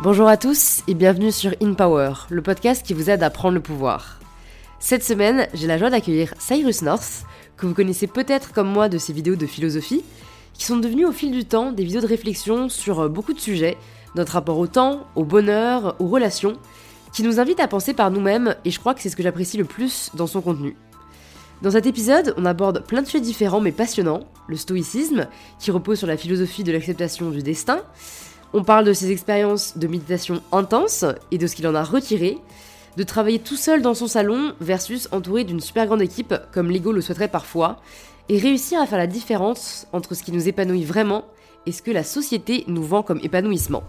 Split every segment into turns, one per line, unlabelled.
Bonjour à tous et bienvenue sur In Power, le podcast qui vous aide à prendre le pouvoir. Cette semaine, j'ai la joie d'accueillir Cyrus North, que vous connaissez peut-être comme moi de ses vidéos de philosophie, qui sont devenues au fil du temps des vidéos de réflexion sur euh, beaucoup de sujets, notre rapport au temps, au bonheur, aux relations, qui nous invitent à penser par nous-mêmes et je crois que c'est ce que j'apprécie le plus dans son contenu. Dans cet épisode, on aborde plein de sujets différents mais passionnants, le stoïcisme, qui repose sur la philosophie de l'acceptation du destin, on parle de ses expériences de méditation intense et de ce qu'il en a retiré, de travailler tout seul dans son salon versus entouré d'une super grande équipe comme l'ego le souhaiterait parfois, et réussir à faire la différence entre ce qui nous épanouit vraiment et ce que la société nous vend comme épanouissement.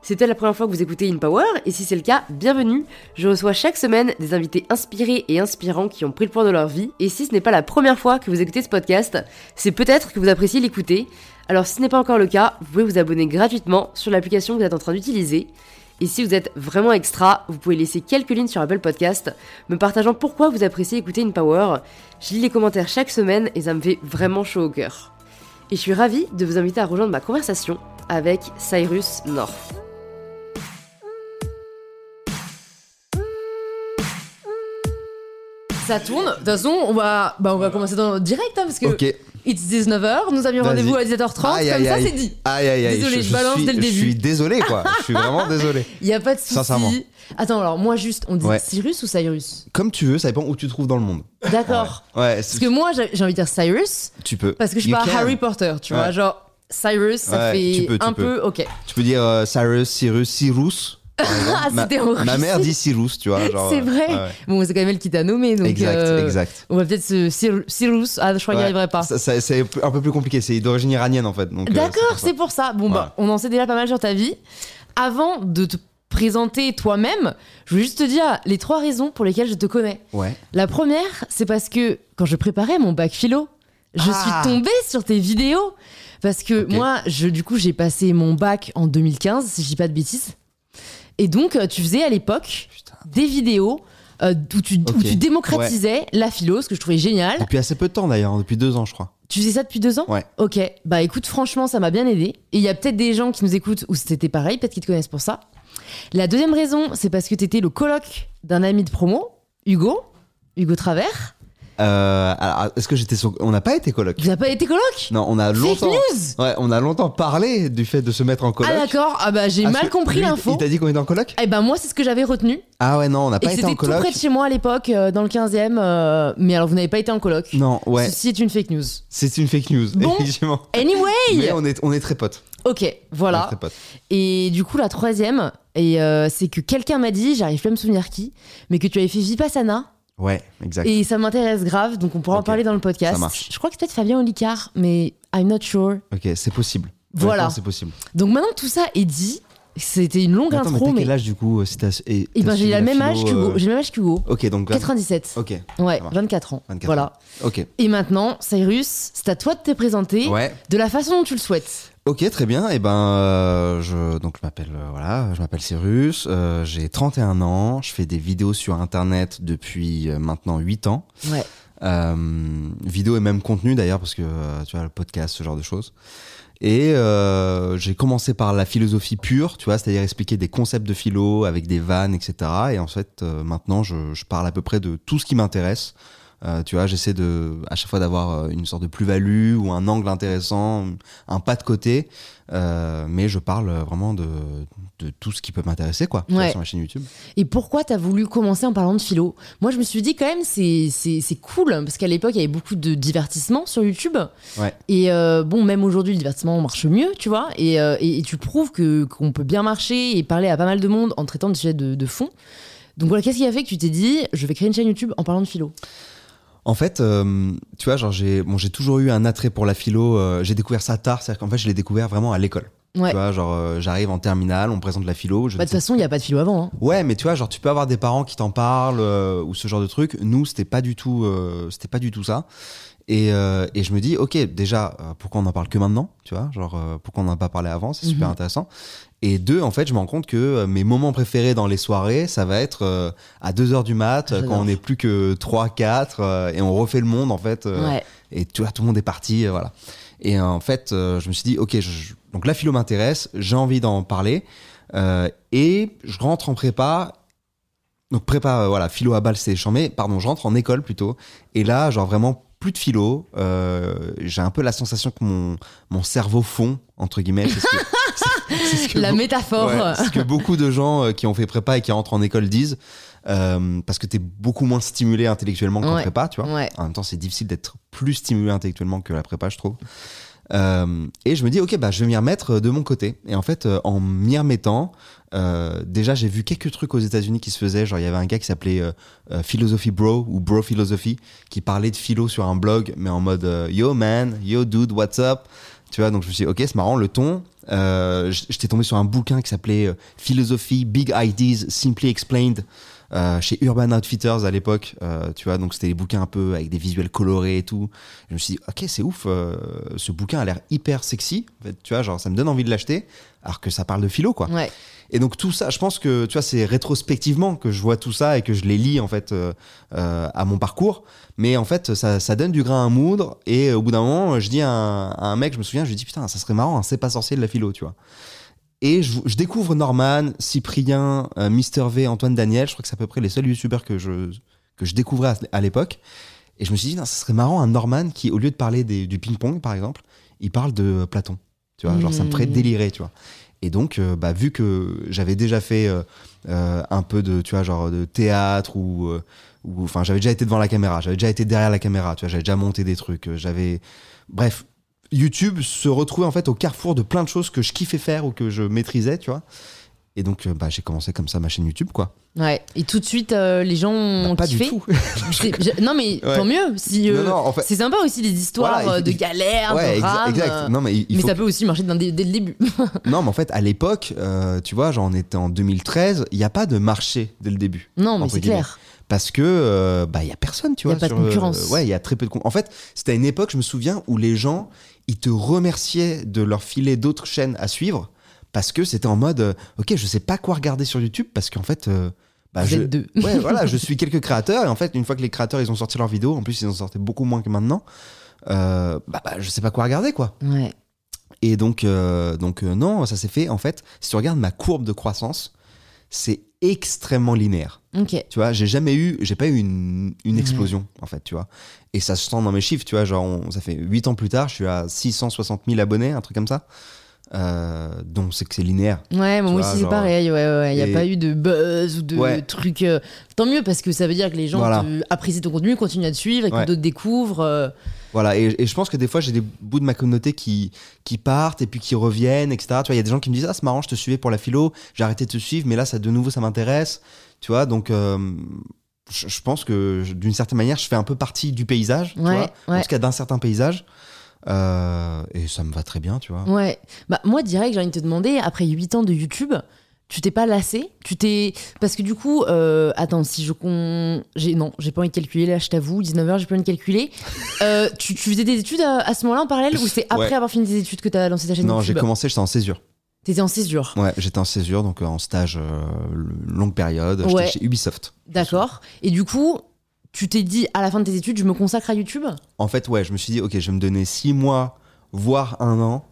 C'était la première fois que vous écoutez In Power, et si c'est le cas, bienvenue. Je reçois chaque semaine des invités inspirés et inspirants qui ont pris le point de leur vie, et si ce n'est pas la première fois que vous écoutez ce podcast, c'est peut-être que vous appréciez l'écouter. Alors si ce n'est pas encore le cas, vous pouvez vous abonner gratuitement sur l'application que vous êtes en train d'utiliser. Et si vous êtes vraiment extra, vous pouvez laisser quelques lignes sur Apple Podcast, me partageant pourquoi vous appréciez écouter In Power. Je lis les commentaires chaque semaine et ça me fait vraiment chaud au cœur. Et je suis ravie de vous inviter à rejoindre ma conversation avec Cyrus North. Ça tourne. De toute façon, on va, bah, on va commencer dans direct hein, parce que
Ok.
It's 19h, nous avions rendez-vous à 17h30,
Aïe,
comme
aïe,
ça c'est dit.
Aïe aïe aïe.
Désolé, je balance
suis,
dès le
Je
début.
suis désolé quoi. je suis vraiment désolé.
Il y a pas de souci.
Sincèrement.
Attends, alors moi juste, on dit
Ouais.
Cyrus ou Cyrus?
Comme tu veux, ça dépend où tu te trouves dans le monde.
D'accord.
Ouais,
Parce que moi j'ai envie de dire Cyrus
tu peux.
parce que je suis pas
can.
Harry Potter, tu vois, genre Cyrus ça fait
tu peux, tu
un
peux.
peu ok.
Tu peux dire euh, Cyrus, Cyrus, Cyrus.
Ah,
ma,
c'était
ma mère dit Cyrus, tu vois.
C'est
euh,
vrai.
ouais.
Bon, c'est quand même elle qui t'a nommé donc
Exact,
euh,
exact.
on va peut-être se Cyr- Cyrus, ah je crois qu'il n'y arriverait pas.
C'est un peu plus compliqué. C'est d'origine iranienne en fait. euh,
D'accord, c'est pour ça. Bon, bah, on en sait déjà pas mal sur ta vie. Avant de te présenter toi-même, je veux juste te dire les trois raisons pour lesquelles je te connais.
Ouais.
La première, c'est parce que quand je préparais mon bac philo, je
Ah.
suis tombée sur tes vidéos. Parce que moi, je, du coup, j'ai passé mon bac en 2015, si je dis pas de bêtises. Et donc, euh, tu faisais à l'époque des vidéos euh, où, tu, où tu démocratisais la philo, ce que je trouvais génial.
Depuis assez peu de temps d'ailleurs, depuis deux ans je crois.
Tu faisais ça depuis deux ans
Ouais.
Ok, bah écoute, franchement, ça m'a bien aidé. Et il y a peut-être des gens qui nous écoutent où c'était pareil, peut-être qu'ils te connaissent pour ça. La deuxième raison, c'est parce que t'étais le coloc d'un ami de promo, Hugo, Hugo Travers.
Euh, alors, est-ce que j'étais sur... On n'a pas été coloc.
Tu n'as pas été coloc
Non, on a
Fake
longtemps.
news
Ouais, on a longtemps parlé du fait de se mettre en coloc.
Ah d'accord, ah bah j'ai
Ah,
mal compris l'info.
Il t'a dit qu'on était en coloc
Eh ben moi c'est ce que j'avais retenu.
Ah ouais, non, on n'a pas été en
c'était tout
coloc.
près de chez moi à l'époque, euh, dans le 15e. euh, mais alors vous n'avez pas été en coloc.
Non, ouais,
Ceci est une fake news.
c'est une fake news,
Bon.
effectivement.
Anyway
Mais on est, on est très potes.
Ok,
On est
voilà.
très potes.
Et du coup la troisième, et c'est que quelqu'un m'a dit, j'arrive plus à me souvenir qui, mais que tu avais fait Vipassana.
Ouais, exact.
Et ça m'intéresse grave, donc on pourra en parler dans le podcast.
ça marche.
Je crois que c'est peut-être Fabien Olicard, mais I'm not sure.
Ok, c'est possible.
Voilà.
C'est possible.
Donc maintenant que tout ça est dit, c'était une longue
Mais Attends, mais
intro,
t'as
mais.
quel âge du coup euh, si et
Eh ben j'ai le même âge qu'Hugo. J'ai le même âge qu'Hugo.
Ok, donc.
97.
Ok,
Ouais,
ça marche.
24 ans.
24
voilà.
ans. ok.
Et maintenant, Cyrus, c'est à toi de te présenter
Ouais.
de la façon dont tu le souhaites.
Ok, très bien. Et ben, euh, je donc je m'appelle euh, voilà, je m'appelle Cyrus. euh, j'ai 31 ans. Je fais des vidéos sur Internet depuis euh, maintenant 8 ans.
Ouais.
Euh, vidéo et même contenu d'ailleurs parce que tu vois le podcast ce genre de choses et euh, j'ai commencé par la philosophie pure tu vois c'est-à-dire expliquer des concepts de philo avec des vannes etc et en fait euh, maintenant je, je parle à peu près de tout ce qui m'intéresse Euh, tu vois j'essaie de à chaque fois d'avoir euh, une sorte de plus-value ou un angle intéressant un pas de côté euh, mais je parle vraiment de, de tout ce qui peut m'intéresser quoi
Ouais.
sur ma chaîne YouTube
Et pourquoi t'as voulu commencer en parlant de philo? Moi, je me suis dit quand même, c'est c'est c'est cool parce qu'à l'époque, il y avait beaucoup de divertissement sur YouTube.
Ouais.
Et euh, bon, même aujourd'hui, le divertissement marche mieux, tu vois. Et, et, et tu prouves que qu'on peut bien marcher et parler à pas mal de monde en traitant des sujets de, de fond. Donc voilà, qu'est-ce qui a fait que tu t'es dit, je vais créer une chaîne YouTube en parlant de philo?
En fait, euh, tu vois, genre j'ai bon, j'ai toujours eu un attrait pour la philo. euh, j'ai découvert ça tard, c'est-à-dire qu'en fait, je l'ai découvert vraiment à l'école.
Ouais.
Tu vois, genre euh, j'arrive en terminale, on me présente la philo. Je
Bah, De toute façon, il n'y a pas de philo avant. hein.
Ouais, mais tu vois, genre tu peux avoir des parents qui t'en parlent ou ce genre de truc. Nous, c'était pas du tout, c'était pas du tout ça. Et, euh, et je me dis, ok, déjà, euh, pourquoi on en parle que maintenant, tu vois, genre euh, pourquoi on n'en a pas parlé avant, c'est super
Mhm.
intéressant. Et deux, en fait, je me rends compte que mes moments préférés dans les soirées, ça va être à 2 heures du mat, euh, quand on n'est plus que 3, 4, euh, et on refait le monde, en fait.
Ouais.
et tu vois, tout le monde est parti, voilà. Et en fait, je me suis dit, ok, je- donc la philo m'intéresse, j'ai envie d'en parler. Et je rentre en prépa. Donc prépa, euh, voilà, philo à balle, c'est chambé. Pardon, je rentre en école plutôt. Et là, genre vraiment plus de philo. Euh, j'ai un peu la sensation que mon, mon cerveau fond, entre guillemets. C'est ce que- ce
La métaphore.
Ouais, ce que beaucoup de gens euh, qui ont fait prépa et qui rentrent en école disent. Euh, parce que t'es beaucoup moins stimulé intellectuellement qu'en
Ouais.
prépa, tu vois.
Ouais.
En même temps, c'est difficile d'être plus stimulé intellectuellement que la prépa, je trouve. Euh, et je me dis, ok, bah, je vais m'y remettre de mon côté. Et en fait, en m'y remettant, euh, déjà, j'ai vu quelques trucs aux États-Unis qui se faisaient. Genre, il y avait un gars qui s'appelait euh, euh, Philosophy Bro ou Bro Philosophy qui parlait de philo sur un blog, mais en mode Yo man, yo dude, what's up? Tu vois, donc je me suis dit, ok, c'est marrant, le ton. J'étais tombé sur un bouquin qui s'appelait Philosophy Big Ideas Simply Explained euh, chez Urban Outfitters à l'époque, euh, tu vois, donc c'était des bouquins un peu avec des visuels colorés et tout. Je me suis dit, ok, c'est ouf, euh, ce bouquin a l'air hyper sexy, en fait, tu vois, genre ça me donne envie de l'acheter, alors que ça parle de philo, quoi.
Ouais.
Et donc tout ça, je pense que, tu vois, c'est rétrospectivement que je vois tout ça et que je les lis, en fait, euh, euh, à mon parcours. Mais en fait, ça, ça donne du grain à moudre. Et au bout d'un moment, je dis à un, à un mec, je me souviens, je lui dis, putain, ça serait marrant, c'est pas sorcier de la philo, tu vois. Et je, je découvre Norman, Cyprien, euh, Mister V, Antoine Daniel. Je crois que c'est à peu près les seuls youtubeurs que je, que je découvrais à, à l'époque. Et je me suis dit, non, ça serait marrant un Norman qui, au lieu de parler des- du ping-pong, par exemple, il parle de Platon. Tu vois, genre ça me ferait
Mhm.
délirer, tu vois. Et donc, euh, bah, vu que j'avais déjà fait euh, euh, un peu de, tu vois, genre de théâtre ou, enfin, j'avais déjà été devant la caméra, j'avais déjà été derrière la caméra, tu vois, j'avais déjà monté des trucs, j'avais, bref, YouTube se retrouvait en fait au carrefour de plein de choses que je kiffais faire ou que je maîtrisais, tu vois. Et donc, euh, bah, j'ai commencé comme ça ma chaîne YouTube, quoi.
Ouais. Et tout de suite, euh, les gens ont
Bah, pas
kiffé.
du tout.
Je- Non, mais
Ouais.
tant mieux. Si, euh,
en fait-
C'est sympa aussi les histoires
Voilà,
euh,
il-
de
il-
galères,
ouais,
de
exact. Non, mais il, il
mais ça peut aussi marcher dès le début.
Non, mais en fait, à l'époque, euh, tu vois, genre on était en 2013, il n'y a pas de marché dès le début.
non, mais c'est clair.
Parce que, bah, il y a personne, tu
Y a
vois.
pas de
sur,
concurrence.
ouais, il y a très peu de En fait, c'était à une époque, je me souviens, où les gens, ils te remerciaient de leur filer d'autres chaînes à suivre parce que c'était en mode, euh, ok, je sais pas quoi regarder sur YouTube parce qu'en fait, euh, bah, je,
deux.
ouais, voilà, je suis quelques créateurs et en fait, une fois que les créateurs ils ont sorti leurs vidéos, en plus ils en sortaient beaucoup moins que maintenant, euh, bah, bah, je sais pas quoi regarder quoi.
Ouais.
Et donc, euh, donc euh, non, ça s'est fait. En fait, si tu regardes ma courbe de croissance, c'est extrêmement linéaire.
Ok.
Tu vois, j'ai jamais eu, j'ai pas eu une, une
Ouais.
explosion en fait, tu vois. Et ça se sent dans mes chiffres, tu vois. Genre, on- ça fait 8 ans plus tard, je suis à 660 000 abonnés, un truc comme ça. Euh, donc c'est que c'est linéaire.
Ouais, moi aussi c'est pareil. Ouais, ouais. Il n'y a
Et-
pas eu de buzz ou de
Ouais.
trucs. euh, Tant mieux parce que ça veut dire que les gens
Voilà.
te- apprécient ton contenu, continuent à te suivre et que
Ouais.
d'autres découvrent. euh,
Voilà, et, et je pense que des fois, j'ai des bouts de ma communauté qui, qui partent et puis qui reviennent, etc. Tu vois, il y a des gens qui me disent Ah, c'est marrant, je te suivais pour la philo, j'ai arrêté de te suivre, mais là, ça, de nouveau, ça m'intéresse. Tu vois, donc euh, je, je pense que d'une certaine manière, je fais un peu partie du paysage, tu
Ouais,
vois, en
ouais.
tout cas d'un certain paysage. Euh, et ça me va très bien, tu vois.
Ouais. Bah, moi, direct, j'ai envie de te demander, après 8 ans de YouTube, tu t'es pas lassé? Tu t'es. Parce que du coup, euh, attends, si je. Con... j'ai Non, j'ai pas envie de calculer, là, je t'avoue, 19h, j'ai pas envie de calculer. Euh, tu, tu faisais des études à, à ce moment-là en parallèle ou c'est après
Ouais.
avoir fini tes études que t'as lancé ta chaîne
Non, j'ai commencé, j'étais en césure.
T'étais en césure.
Ouais, j'étais en césure, donc euh, en stage euh, longue période. J'étais
Ouais.
chez Ubisoft.
D'accord. Et du coup, tu t'es dit à la fin de tes études, je me consacre à YouTube?
En fait, ouais, je me suis dit, ok, je vais me donner six mois, voire un an,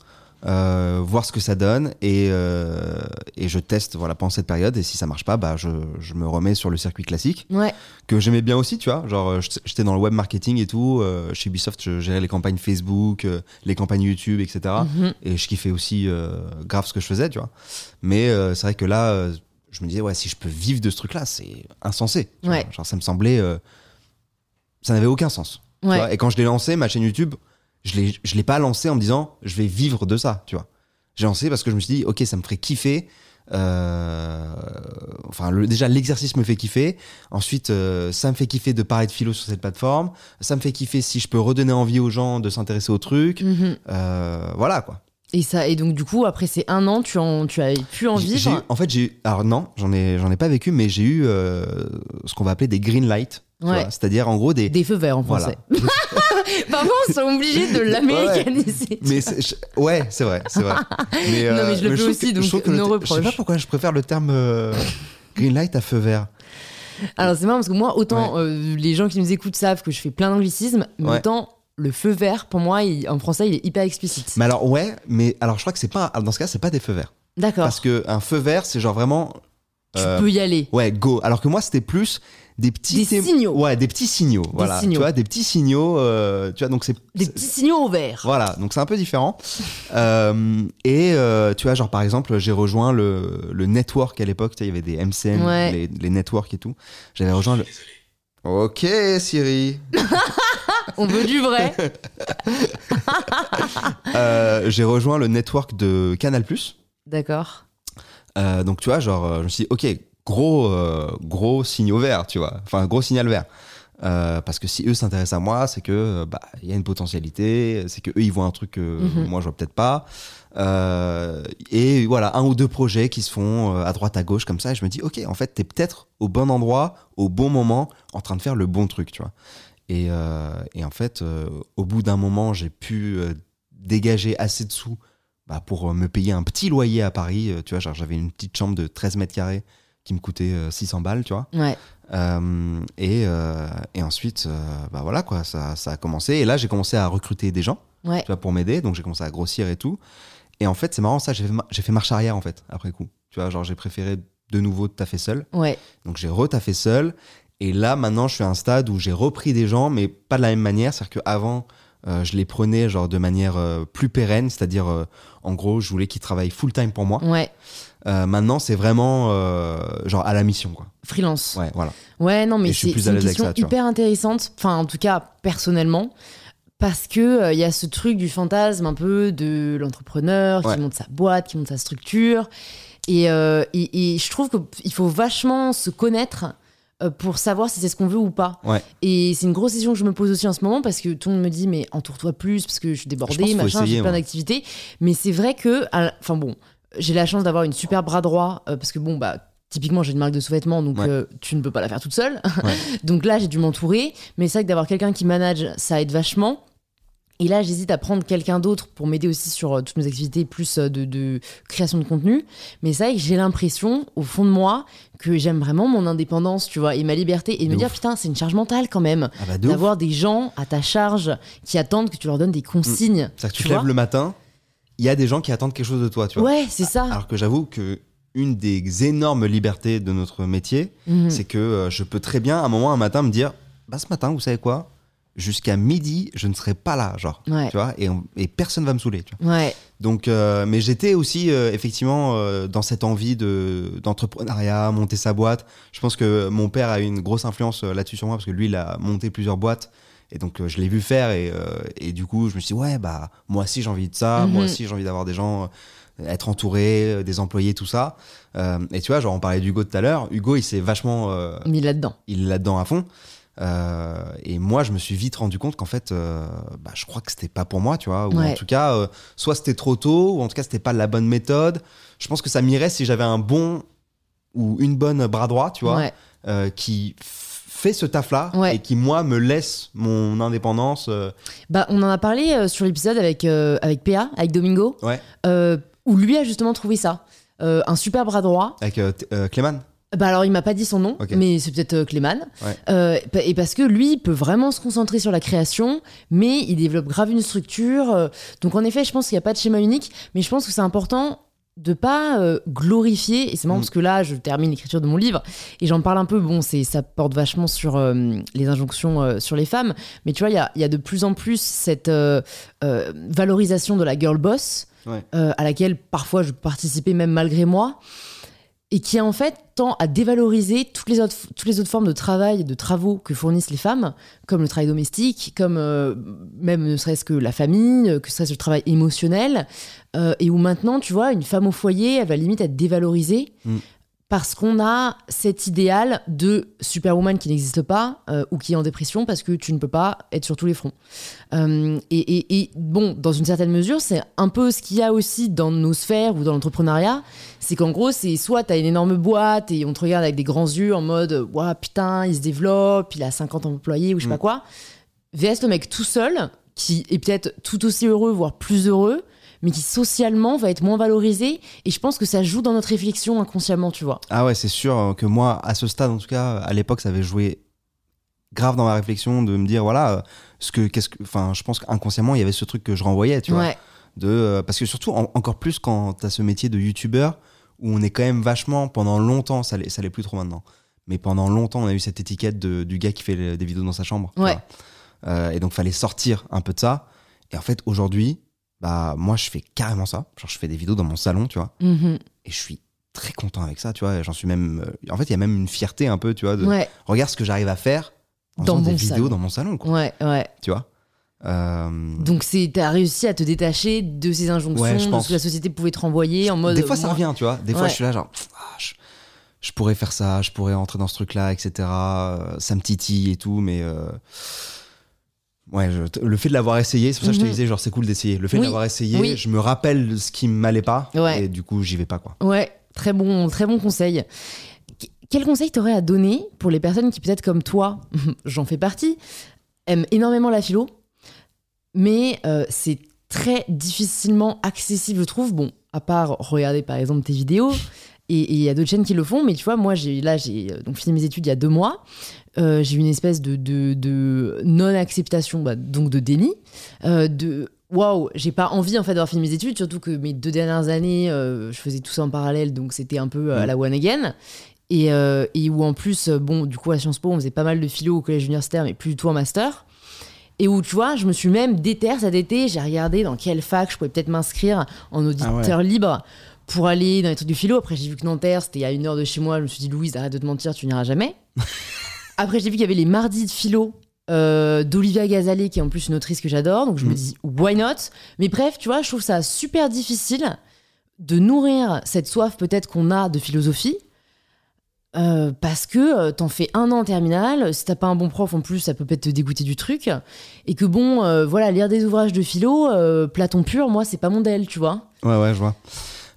euh, voir ce que ça donne, et, euh, et je teste voilà, pendant cette période, et si ça marche pas, bah, je, je me remets sur le circuit classique,
Ouais.
que j'aimais bien aussi, tu vois, genre euh, j'étais dans le web marketing et tout, euh, chez Ubisoft, je gérais les campagnes Facebook, les campagnes YouTube, etc.
Mhm.
Et je kiffais aussi grave ce que je faisais, tu vois. Mais c'est vrai que là, je me disais, ouais, si je peux vivre de ce truc-là, c'est insensé.
Ouais.
Genre, ça me semblait. ça n'avait aucun sens.
Ouais.
Et quand je l'ai lancé, ma chaîne YouTube, je l'ai, je l'ai pas lancé en me disant, je vais vivre de ça, tu vois. J'ai lancé parce que je me suis dit, ok, ça me ferait kiffer. euh, enfin, le- déjà, l'exercice me fait kiffer. Ensuite, euh, ça me fait kiffer de parler de philo sur cette plateforme. Ça me fait kiffer si je peux redonner envie aux gens de s'intéresser au truc.
Mhm.
Euh, voilà, quoi.
Et ça, et donc du coup, après ces un an, tu, en, tu as pu en
j'ai
vivre
en fait, j'ai eu- alors non, j'en ai, j'en ai pas vécu, mais j'ai eu ce qu'on va appeler des green lights,
Ouais.
c'est-à-dire en gros des,
Des feux verts en
voilà.
français. Par contre, ils sont obligés de l'américaniser.
mais c'est- je- ouais, c'est vrai, c'est vrai. Mais,
Non, mais je le fais
trouve
aussi,
que- je
donc
le
nos
te- Je sais pas pourquoi je préfère le terme euh, green light à feu vert.
Alors c'est marrant parce que moi, autant euh, les gens qui nous écoutent savent que je fais plein d'anglicismes, mais
Ouais.
autant le feu vert, pour moi, il- en français, il est hyper explicite.
Mais alors ouais, mais alors je crois que c'est pas, dans ce cas, c'est pas des feux verts.
D'accord.
Parce que un feu vert, c'est genre vraiment.
Tu
euh,
peux y aller.
Ouais, go. Alors que moi, c'était plus des petits
Des signaux.
Ouais, des petits signaux. voilà.
signaux.
Tu vois, des petits signaux. euh, tu vois, donc c'est.
Des petits signaux au vert.
Voilà, donc c'est un peu différent. Euh, et euh, tu vois, genre par exemple, j'ai rejoint le, le network à l'époque. Tu sais, il y avait des MCN,
Ouais.
les, les networks et tout. J'avais rejoint le. Ok, Siri.
On veut du vrai.
Euh, j'ai rejoint le network de Canal.
D'accord.
Euh, donc tu vois, genre, je me suis dit, ok, gros, euh, gros signaux verts, tu vois, enfin gros signal vert. Euh, parce que si eux s'intéressent à moi, c'est que euh, bah il y a une potentialité, c'est que eux ils voient un truc que
Mhm.
moi je vois peut-être pas. Euh, et voilà, un ou deux projets qui se font à droite à gauche comme ça, et je me dis ok, en fait t'es peut-être au bon endroit, au bon moment, en train de faire le bon truc, tu vois. Et, euh, et en fait, au bout d'un moment, j'ai pu dégager assez de sous bah, pour me payer un petit loyer à Paris. tu vois, j'avais une petite chambre de 13 mètres carrés qui me coûtait euh, 600 balles, tu vois.
Ouais.
Euh, et, euh, et ensuite, euh, bah voilà quoi, ça, ça a commencé. Et là, j'ai commencé à recruter des gens,
Ouais.
tu vois, pour m'aider. Donc j'ai commencé à grossir et tout. Et en fait, c'est marrant ça, j'ai fait, ma- j'ai fait marche arrière en fait après coup. Tu vois, genre j'ai préféré de nouveau taffer seul.
Ouais.
Donc j'ai retaffé seul. Et là, maintenant, je suis à un stade où j'ai repris des gens, mais pas de la même manière. C'est-à-dire qu'avant, euh, je les prenais genre de manière euh, plus pérenne, c'est-à-dire, euh, en gros, je voulais qu'ils travaillent full time pour moi.
Ouais.
Euh, maintenant, c'est vraiment euh, genre à la mission, quoi.
Freelance.
Ouais, voilà.
Ouais, non, mais c'est une question
ça,
hyper intéressante. Enfin, en tout cas, personnellement. Parce que il y a ce truc du fantasme un peu de l'entrepreneur
Ouais.
qui monte sa boîte, qui monte sa structure. Et, euh, et, et je trouve qu'il faut vachement se connaître euh, pour savoir si c'est ce qu'on veut ou pas.
Ouais.
Et c'est une grosse question que je me pose aussi en ce moment parce que tout le monde me dit mais entoure-toi plus parce que je suis débordée, machin, j'ai plein
ouais.
d'activités. Mais c'est vrai que, enfin bon, j'ai la chance d'avoir une super bras droit euh, parce que bon bah typiquement j'ai une marque de sous-vêtements donc
Ouais.
euh, tu ne peux pas la faire toute seule.
Ouais.
donc là j'ai dû m'entourer, mais c'est vrai que d'avoir quelqu'un qui manage ça aide vachement. Et là, j'hésite à prendre quelqu'un d'autre pour m'aider aussi sur euh, toutes mes activités plus euh, de, de création de contenu. Mais c'est vrai que j'ai l'impression, au fond de moi, que j'aime vraiment mon indépendance, tu vois, et ma liberté. Et de me dire, putain, c'est une charge mentale quand même.
Ah bah de ouf.
D'avoir des gens à ta charge qui attendent que tu leur donnes des consignes.
C'est-à-dire que tu
tu
te lèves le matin, il y a des gens qui attendent quelque chose de toi, tu vois.
Ouais, c'est ça.
Alors que j'avoue que une des énormes libertés de notre métier,
Mhm.
c'est que euh, je peux très bien, à un moment, un matin, me dire Bah, ce matin, vous savez quoi? Jusqu'à midi, je ne serai pas là, genre.
Ouais.
Tu vois, et, et personne va me saouler, tu vois.
Ouais,
Donc, euh, mais j'étais aussi, euh, effectivement, dans cette envie de, d'entrepreneuriat, monter sa boîte. Je pense que mon père a eu une grosse influence là-dessus sur moi, parce que lui, il a monté plusieurs boîtes. Et donc, euh, je l'ai vu faire, et, euh, et du coup, je me suis dit, ouais, bah, moi aussi, j'ai envie de ça.
Mhm.
Moi aussi, j'ai envie d'avoir des gens, euh, être entouré, euh, des employés, tout ça. Et tu vois, genre, on parlait d'Hugo tout à l'heure. Hugo, il s'est vachement
mis là-dedans.
il est là-dedans à fond. Et moi, je me suis vite rendu compte qu'en fait, bah, je crois que c'était pas pour moi, tu vois. Ou
Ouais.
en tout cas, soit c'était trop tôt, ou en tout cas, c'était pas la bonne méthode. Je pense que ça m'irait si j'avais un bon ou une bonne bras droit, tu vois,
Ouais.
qui fait ce taf-là
Ouais.
et qui, moi, me laisse mon indépendance. euh,
Bah, on en a parlé euh, sur l'épisode avec, euh, avec PA, avec Domingo,
ouais,
où lui a justement trouvé ça. Un super bras droit.
avec Clément.
Bah alors il m'a pas dit son nom, mais c'est peut-être.
Ouais.
Pa- et parce que lui il peut vraiment se concentrer sur la création, mais il développe grave une structure. donc en effet, je pense qu'il n'y a pas de schéma unique, mais je pense que c'est important de pas euh, glorifier. Et c'est marrant
Mm.
parce que là, je termine l'écriture de mon livre et j'en parle un peu. Bon, c'est ça porte vachement sur euh, les injonctions euh, sur les femmes, mais tu vois, il y a, y a de plus en plus cette valorisation de la girl boss
Ouais.
à laquelle parfois je participais même malgré moi et qui en fait tend à dévaloriser toutes les autres, toutes les autres formes de travail et de travaux que fournissent les femmes, comme le travail domestique, comme euh, même ne serait-ce que la famille, que ce serait le travail émotionnel, euh, et où maintenant, tu vois, une femme au foyer, elle va limite être dévalorisée.
Mm.
Parce qu'on a cet idéal de superwoman qui n'existe pas euh, ou qui est en dépression parce que tu ne peux pas être sur tous les fronts. Euh, et, et- et bon, dans une certaine mesure, c'est un peu ce qu'il y a aussi dans nos sphères ou dans l'entrepreneuriat. C'est qu'en gros, c'est soit tu as une énorme boîte et on te regarde avec des grands yeux en mode Ouah, putain, il se développe, il a 50 employés ou je sais
Mm.
pas quoi. VS le mec tout seul, qui est peut-être tout aussi heureux, voire plus heureux, mais qui socialement va être moins valorisé. Et je pense que ça joue dans notre réflexion inconsciemment, tu vois.
Ah ouais, c'est sûr euh, que moi, à ce stade, en tout cas, à l'époque, ça avait joué grave dans ma réflexion de me dire, voilà, euh, ce que, qu'est-ce que, enfin, je pense qu'inconsciemment, il y avait ce truc que je renvoyais, tu vois. De, euh, parce que surtout, en- encore plus quand tu as ce métier de youtubeur, où on est quand même vachement, pendant longtemps, ça l'est ça l'est plus trop maintenant, mais pendant longtemps, on a eu cette étiquette de- du gars qui fait des vidéos dans sa chambre.
Ouais.
Euh, et donc, fallait sortir un peu de ça. Et en fait, aujourd'hui, bah, moi, je fais carrément ça. Genre, je fais des vidéos dans mon salon, tu vois,
Mhm.
et je suis très content avec ça, tu vois. J'en suis même. euh, en fait, il y a même une fierté un peu, tu vois, de
Ouais,
regarde ce que j'arrive à faire en
Dans
faisant des
mon
vidéos
salon.
dans mon salon, quoi,
ouais, ouais.
tu vois. Euh,
Donc c'est t'as réussi à te détacher de ces injonctions,
Ouais, je
de
pense.
ce que la société pouvait te renvoyer en mode.
des fois, ça
moi-
revient, tu vois. Des fois,
Ouais.
je suis là, genre, ah, je, je pourrais faire ça, je pourrais entrer dans ce truc-là, etc. Euh, Ça me titille et tout, mais. euh, Ouais, je- le fait de l'avoir essayé, c'est pour ça que je te
Mhm.
disais, genre, c'est cool d'essayer. Le fait
Oui,
de l'avoir essayé,
oui.
je me rappelle ce qui m'allait pas,
Ouais.
et du coup, j'y vais pas, quoi.
Ouais, très bon, très bon conseil. Qu- Quel conseil t'aurais à donner pour les personnes qui peut-être comme toi, j'en fais partie, aiment énormément la philo, mais euh, c'est très difficilement accessible, je trouve. Bon, à part regarder par exemple tes vidéos, et il y a d'autres chaînes qui le font, mais tu vois, moi, j'ai là, j'ai euh, donc fini mes études il y a deux mois. Euh, j'ai eu une espèce de, de, de non-acceptation, bah, donc de déni, euh, de waouh, j'ai pas envie en fait d'avoir fini mes études, surtout que mes deux dernières années, euh, je faisais tout ça en parallèle, donc c'était un peu à la one again. Et, et où en plus, bon, du coup, à Sciences Po, on faisait pas mal de philo au collège universitaire, mais plus du tout en master. Et où, tu vois, je me suis même déterre cet été, j'ai regardé dans quelle fac je pouvais peut-être m'inscrire en auditeur libre pour aller dans les trucs du philo. Après, j'ai vu que Nanterre, c'était à une heure de chez moi. Je me suis dit, Louise, arrête de te mentir, tu n'iras jamais. Après, j'ai vu qu'il y avait les mardis de philo euh, d'Olivia Gazalet, qui est en plus une autrice que j'adore. Donc, je me
Mm.
dis, why not? Mais bref, tu vois, je trouve ça super difficile de nourrir cette soif peut-être qu'on a de philosophie. euh, parce que euh, t'en fais un an en terminale, si t'as pas un bon prof en plus, ça peut peut-être te dégoûter du truc. Et que bon, euh, voilà, lire des ouvrages de philo, Platon pur, moi, c'est pas mon del, tu vois.
Ouais, ouais, je vois.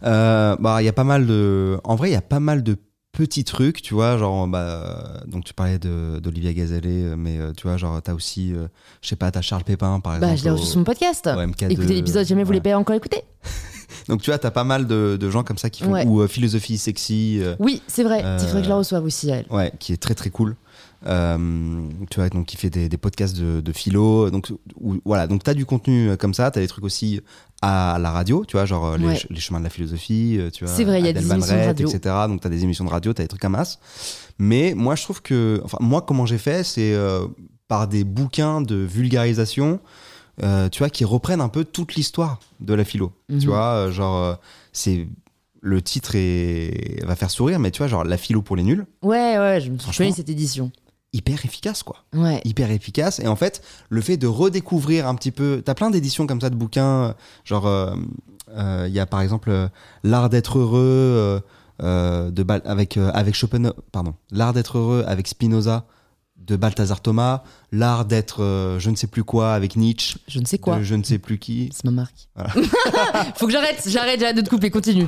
Euh, bah, il y a pas mal de. En vrai, il y a pas mal de petits trucs, tu vois, genre, bah, donc tu parlais d'Olivia Gazalet, euh, mais euh, tu vois, genre, t'as aussi, euh, je sais pas, t'as Charles Pépin, par exemple.
Bah, je l'ai reçu sur mon podcast.
au MK2,
Écoutez l'épisode, jamais vous l'avez pas encore écouté.
Donc, tu vois, t'as pas mal de, de gens comme ça qui font.
Ouais.
Ou euh, Philosophie Sexy, euh,
Oui, c'est vrai. Il faudrait que je la reçoive aussi, elle.
ouais, qui est très très cool. Euh, tu vois, donc qui fait des, des podcasts de, de philo. Donc, où- voilà, donc t'as du contenu euh, comme ça, t'as des trucs aussi à la radio, tu vois, genre euh, les,
Ouais.
ch- les chemins de la philosophie, tu vois.
C'est vrai, il y a des émissions de radio.
etc. Donc t'as des émissions de radio, t'as des trucs à masse. Mais moi, je trouve que, enfin, moi, comment j'ai fait, c'est euh, par des bouquins de vulgarisation, euh, tu vois, qui reprennent un peu toute l'histoire de la philo.
Mhm.
Tu vois, euh, genre, c'est le titre est, va faire sourire, mais tu vois, genre la philo pour les nuls,
Ouais, ouais, je me de cette édition.
Hyper efficace, quoi
Ouais.
hyper efficace. Et en fait, le fait de redécouvrir un petit peu. T'as plein d'éditions comme ça de bouquins. Genre, euh, euh, il y a par exemple euh, L'art d'être heureux de avec, avec Schopenhauer. Pardon. L'art d'être heureux avec Spinoza de Balthazar Thomas. L'art d'être euh, je ne sais plus quoi avec Nietzsche.
Je ne sais quoi.
Je ne sais plus qui.
C'est ma marque.
Voilà.
Faut que j'arrête, j'arrête, j'arrête de te couper, continue.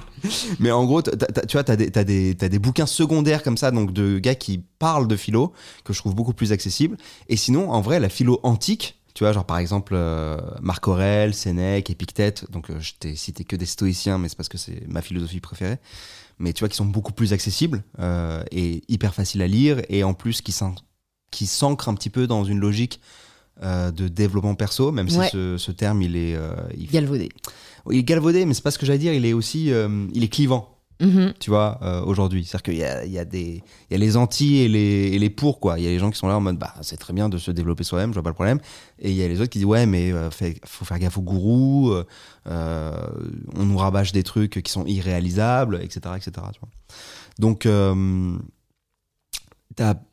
Mais en gros, t'as- tu vois, t'as des, t'as des, bouquins secondaires comme ça, donc de gars qui parlent de philo, que je trouve beaucoup plus accessible. Et sinon, en vrai, la philo antique, tu vois, genre par exemple euh, Marc Aurèle, Sénèque, Épictète, donc euh, je t'ai cité que des stoïciens, mais c'est parce que c'est ma philosophie préférée. Mais tu vois, qui sont beaucoup plus accessibles euh, et hyper faciles à lire, et en plus qui s'an- qui s'ancrent un petit peu dans une logique euh, de développement perso, même
Ouais.
si ce, ce terme, il est, euh, il,
Galvaudé.
il est galvaudé, mais c'est pas ce que j'allais dire, il est aussi, euh, il est clivant
Mhm.
tu vois, euh, aujourd'hui. C'est-à-dire qu'il y a, il y, a des- il y a les anti et les, et les pour, quoi. Il y a les gens qui sont là en mode, bah, c'est très bien de se développer soi-même, je vois pas le problème. Et il y a les autres qui disent, ouais, mais fait- faut faire gaffe aux gourous, on nous rabâche des trucs qui sont irréalisables, etc., etc., tu vois. Donc,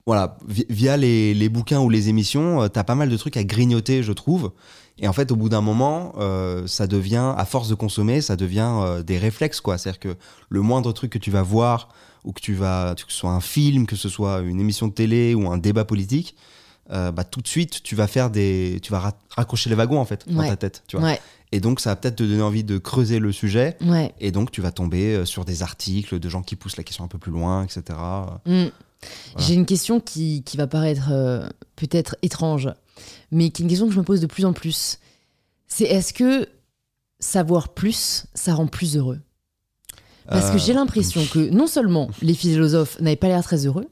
voilà, vi- via les, les bouquins ou les émissions, euh, t'as pas mal de trucs à grignoter, je trouve. Et en fait, au bout d'un moment, euh, ça devient, à force de consommer, ça devient euh, des réflexes, quoi. C'est-à-dire que le moindre truc que tu vas voir, ou que tu vas, que ce soit un film, que ce soit une émission de télé ou un débat politique, euh, bah, tout de suite, tu vas faire des, tu vas ra- raccrocher les wagons, en fait, dans ta tête, tu vois.
Ouais,
Et donc, ça va peut-être te donner envie de creuser le sujet.
ouais.
Et donc, tu vas tomber sur des articles de gens qui poussent la question un peu plus loin, etc.
Mm. J'ai une question qui, qui va paraître euh, peut-être étrange, mais qui est une question que je me pose de plus en plus. C'est est-ce que savoir plus, ça rend plus heureux? Parce que
Euh,
j'ai l'impression que non seulement les philosophes n'avaient pas l'air très heureux,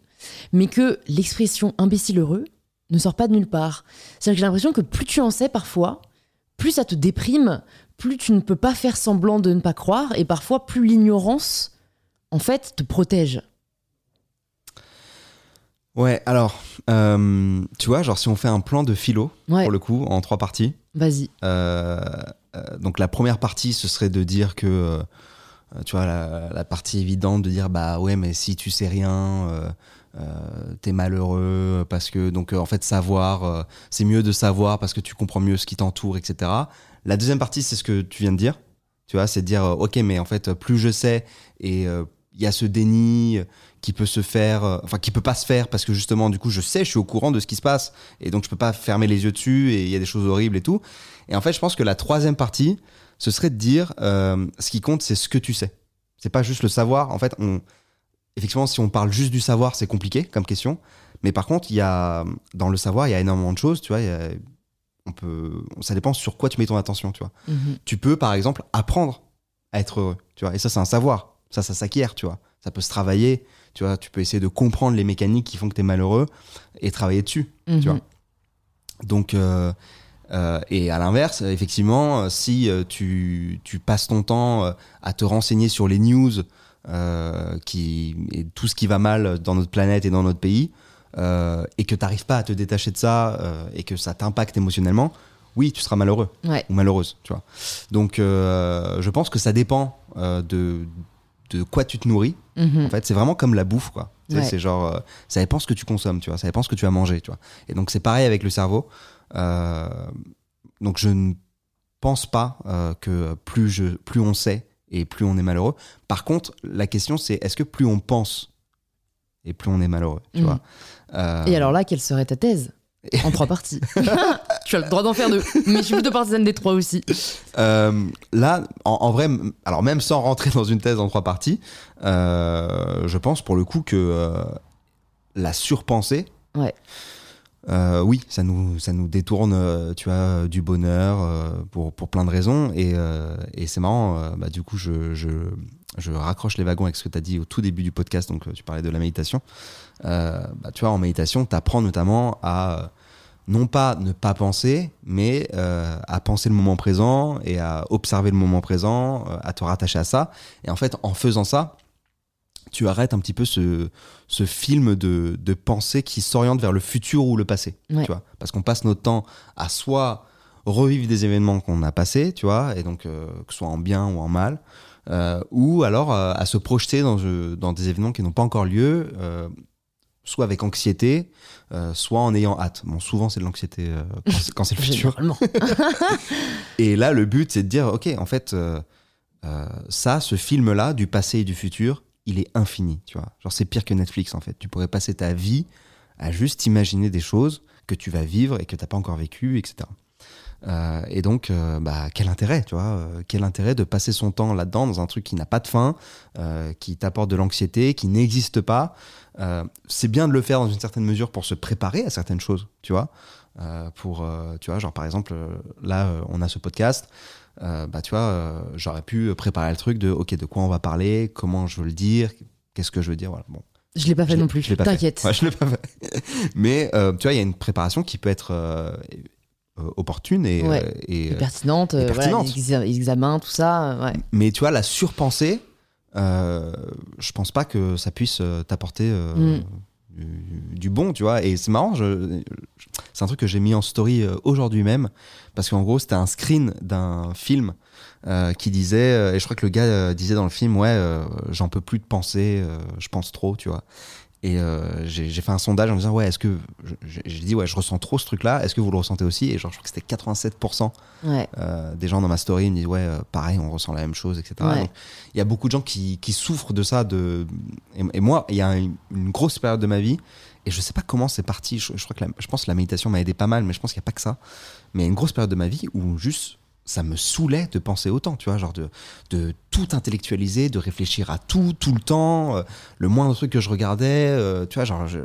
mais que l'expression imbécile heureux ne sort pas de nulle part. C'est-à-dire que j'ai l'impression que plus tu en sais parfois, plus ça te déprime, plus tu ne peux pas faire semblant de ne pas croire, et parfois plus l'ignorance, en fait, te protège.
Ouais, alors, euh, tu vois, genre si on fait un plan de philo,
Ouais.
pour le coup, en trois parties,
Vas-y.
euh, euh, donc la première partie, ce serait de dire que, tu vois, la, la partie évidente de dire, bah ouais, mais si tu sais rien, t'es malheureux, parce que, donc en fait, savoir, c'est mieux de savoir parce que tu comprends mieux ce qui t'entoure, etc. La deuxième partie, c'est ce que tu viens de dire, tu vois, c'est de dire, ok, mais en fait, plus je sais, et il y a ce déni qui peut se faire, euh, enfin qui peut pas se faire parce que justement du coup je sais, je suis au courant de ce qui se passe et donc je peux pas fermer les yeux dessus et il y a des choses horribles et tout. Et en fait je pense que la troisième partie, ce serait de dire euh, ce qui compte c'est ce que tu sais. C'est pas juste le savoir. En fait on, effectivement si on parle juste du savoir c'est compliqué comme question. Mais par contre il y a dans le savoir il y a énormément de choses, tu vois. y a- on peut, ça dépend sur quoi tu mets ton attention, tu vois
Mhm.
tu peux par exemple apprendre à être heureux tu vois et ça c'est un savoir ça ça s'acquiert tu vois ça peut se travailler tu vois tu peux essayer de comprendre les mécaniques qui font que tu es malheureux et travailler dessus
Mhm.
tu vois donc euh, euh, et à l'inverse effectivement euh, si tu, tu passes ton temps à te renseigner sur les news qui et tout ce qui va mal dans notre planète et dans notre pays et que tu n'arrives pas à te détacher de ça et que ça t'impacte émotionnellement oui tu seras malheureux
Ouais.
ou malheureuse, tu vois. Donc, euh, je pense que ça dépend euh, de, de quoi tu te nourris.
Mhm.
En fait, c'est vraiment comme la bouffe, quoi.
Ouais.
C'est genre, euh, ça dépend ce que tu consommes, tu vois. Ça dépend ce que tu as mangé, tu vois. Et donc, c'est pareil avec le cerveau. Euh, donc, je ne pense pas euh, que plus, je, plus on sait et plus on est malheureux. Par contre, la question, c'est est-ce que plus on pense et plus on est malheureux, tu
Mhm.
vois?
Et alors là, quelle serait ta thèse? En trois parties. tu as le droit d'en faire deux. Mais je suis plutôt partisane des trois aussi.
Euh, là, en, en vrai, alors même sans rentrer dans une thèse en trois parties, euh, je pense pour le coup que euh, la surpensée,
Ouais.
Euh, oui, ça nous, ça nous détourne, euh, tu vois, du bonheur euh, pour, pour plein de raisons. Et, et c'est marrant, bah, du coup, je, je, je raccroche les wagons avec ce que tu as dit au tout début du podcast. Donc, tu parlais de la méditation. Bah, tu vois, en méditation, tu apprends notamment à non pas ne pas penser, mais à penser le moment présent et à observer le moment présent, à te rattacher à ça. Et en fait, en faisant ça, tu arrêtes un petit peu ce, ce film de, de pensée qui s'oriente vers le futur ou le passé.
Ouais.
Tu vois Parce qu'on passe notre temps à soit revivre des événements qu'on a passés, tu vois, et donc euh, que ce soit en bien ou en mal, euh, ou alors euh, à se projeter dans, dans des événements qui n'ont pas encore lieu, soit avec anxiété, soit en ayant hâte. Bon, souvent c'est de l'anxiété quand c'est- le futur. Et là, le but, c'est de dire, ok, en fait, ça, ce film-là, du passé et du futur, il est infini, tu vois. Genre, c'est pire que Netflix, en fait. Tu pourrais passer ta vie à juste imaginer des choses que tu vas vivre et que t'as pas encore vécu, etc. Euh, et donc, euh, bah, quel intérêt, tu vois euh, Quel intérêt de passer son temps là-dedans dans un truc qui n'a pas de fin, qui t'apporte de l'anxiété, qui n'existe pas? C'est bien de le faire dans une certaine mesure pour se préparer à certaines choses, tu vois. Pour, tu vois, genre par exemple, là, on a ce podcast. Euh, bah, tu vois, euh, j'aurais pu préparer le truc de, ok, de quoi on va parler, comment je veux le dire, qu'est-ce que je veux dire, voilà. Bon,
Je l'ai pas fait
je
non plus. T'inquiète.
Ouais, je l'ai pas fait. Mais euh, tu vois, il y a une préparation qui peut être euh, opportune et,
Ouais.
et,
Et pertinente,
et
voilà,
pertinente.
les examens, tout ça. Ouais.
mais tu vois, la surpensée, je pense pas que ça puisse t'apporter
Mm.
Du, bon, tu vois. Et c'est marrant, je, c'est un truc que j'ai mis en story euh, aujourd'hui même, parce qu'en gros, c'était un screen d'un film euh, qui disait, euh, et je crois que le gars disait dans le film, ouais, j'en peux plus de penser, je pense trop, tu vois. Et euh, j'ai fait un sondage en disant, ouais, est-ce que. J'ai dit, ouais, je ressens trop ce truc-là, est-ce que vous le ressentez aussi? Et genre, je crois que c'était 87%
Ouais.
euh, des gens dans ma story me disent ouais euh, pareil on ressent la même chose etc
Ouais.
Il y a beaucoup de gens qui, qui souffrent de ça de et, et moi il y a une, une grosse période de ma vie et je sais pas comment c'est parti je, je crois que la- je pense que la méditation m'a aidé pas mal mais je pense qu'il y a pas que ça mais il y a une grosse période de ma vie où juste ça me saoulait de penser autant, tu vois, genre de, tout intellectualiser, de réfléchir à tout, tout le temps, euh, le moindre truc que je regardais, euh, tu vois, genre, j'ai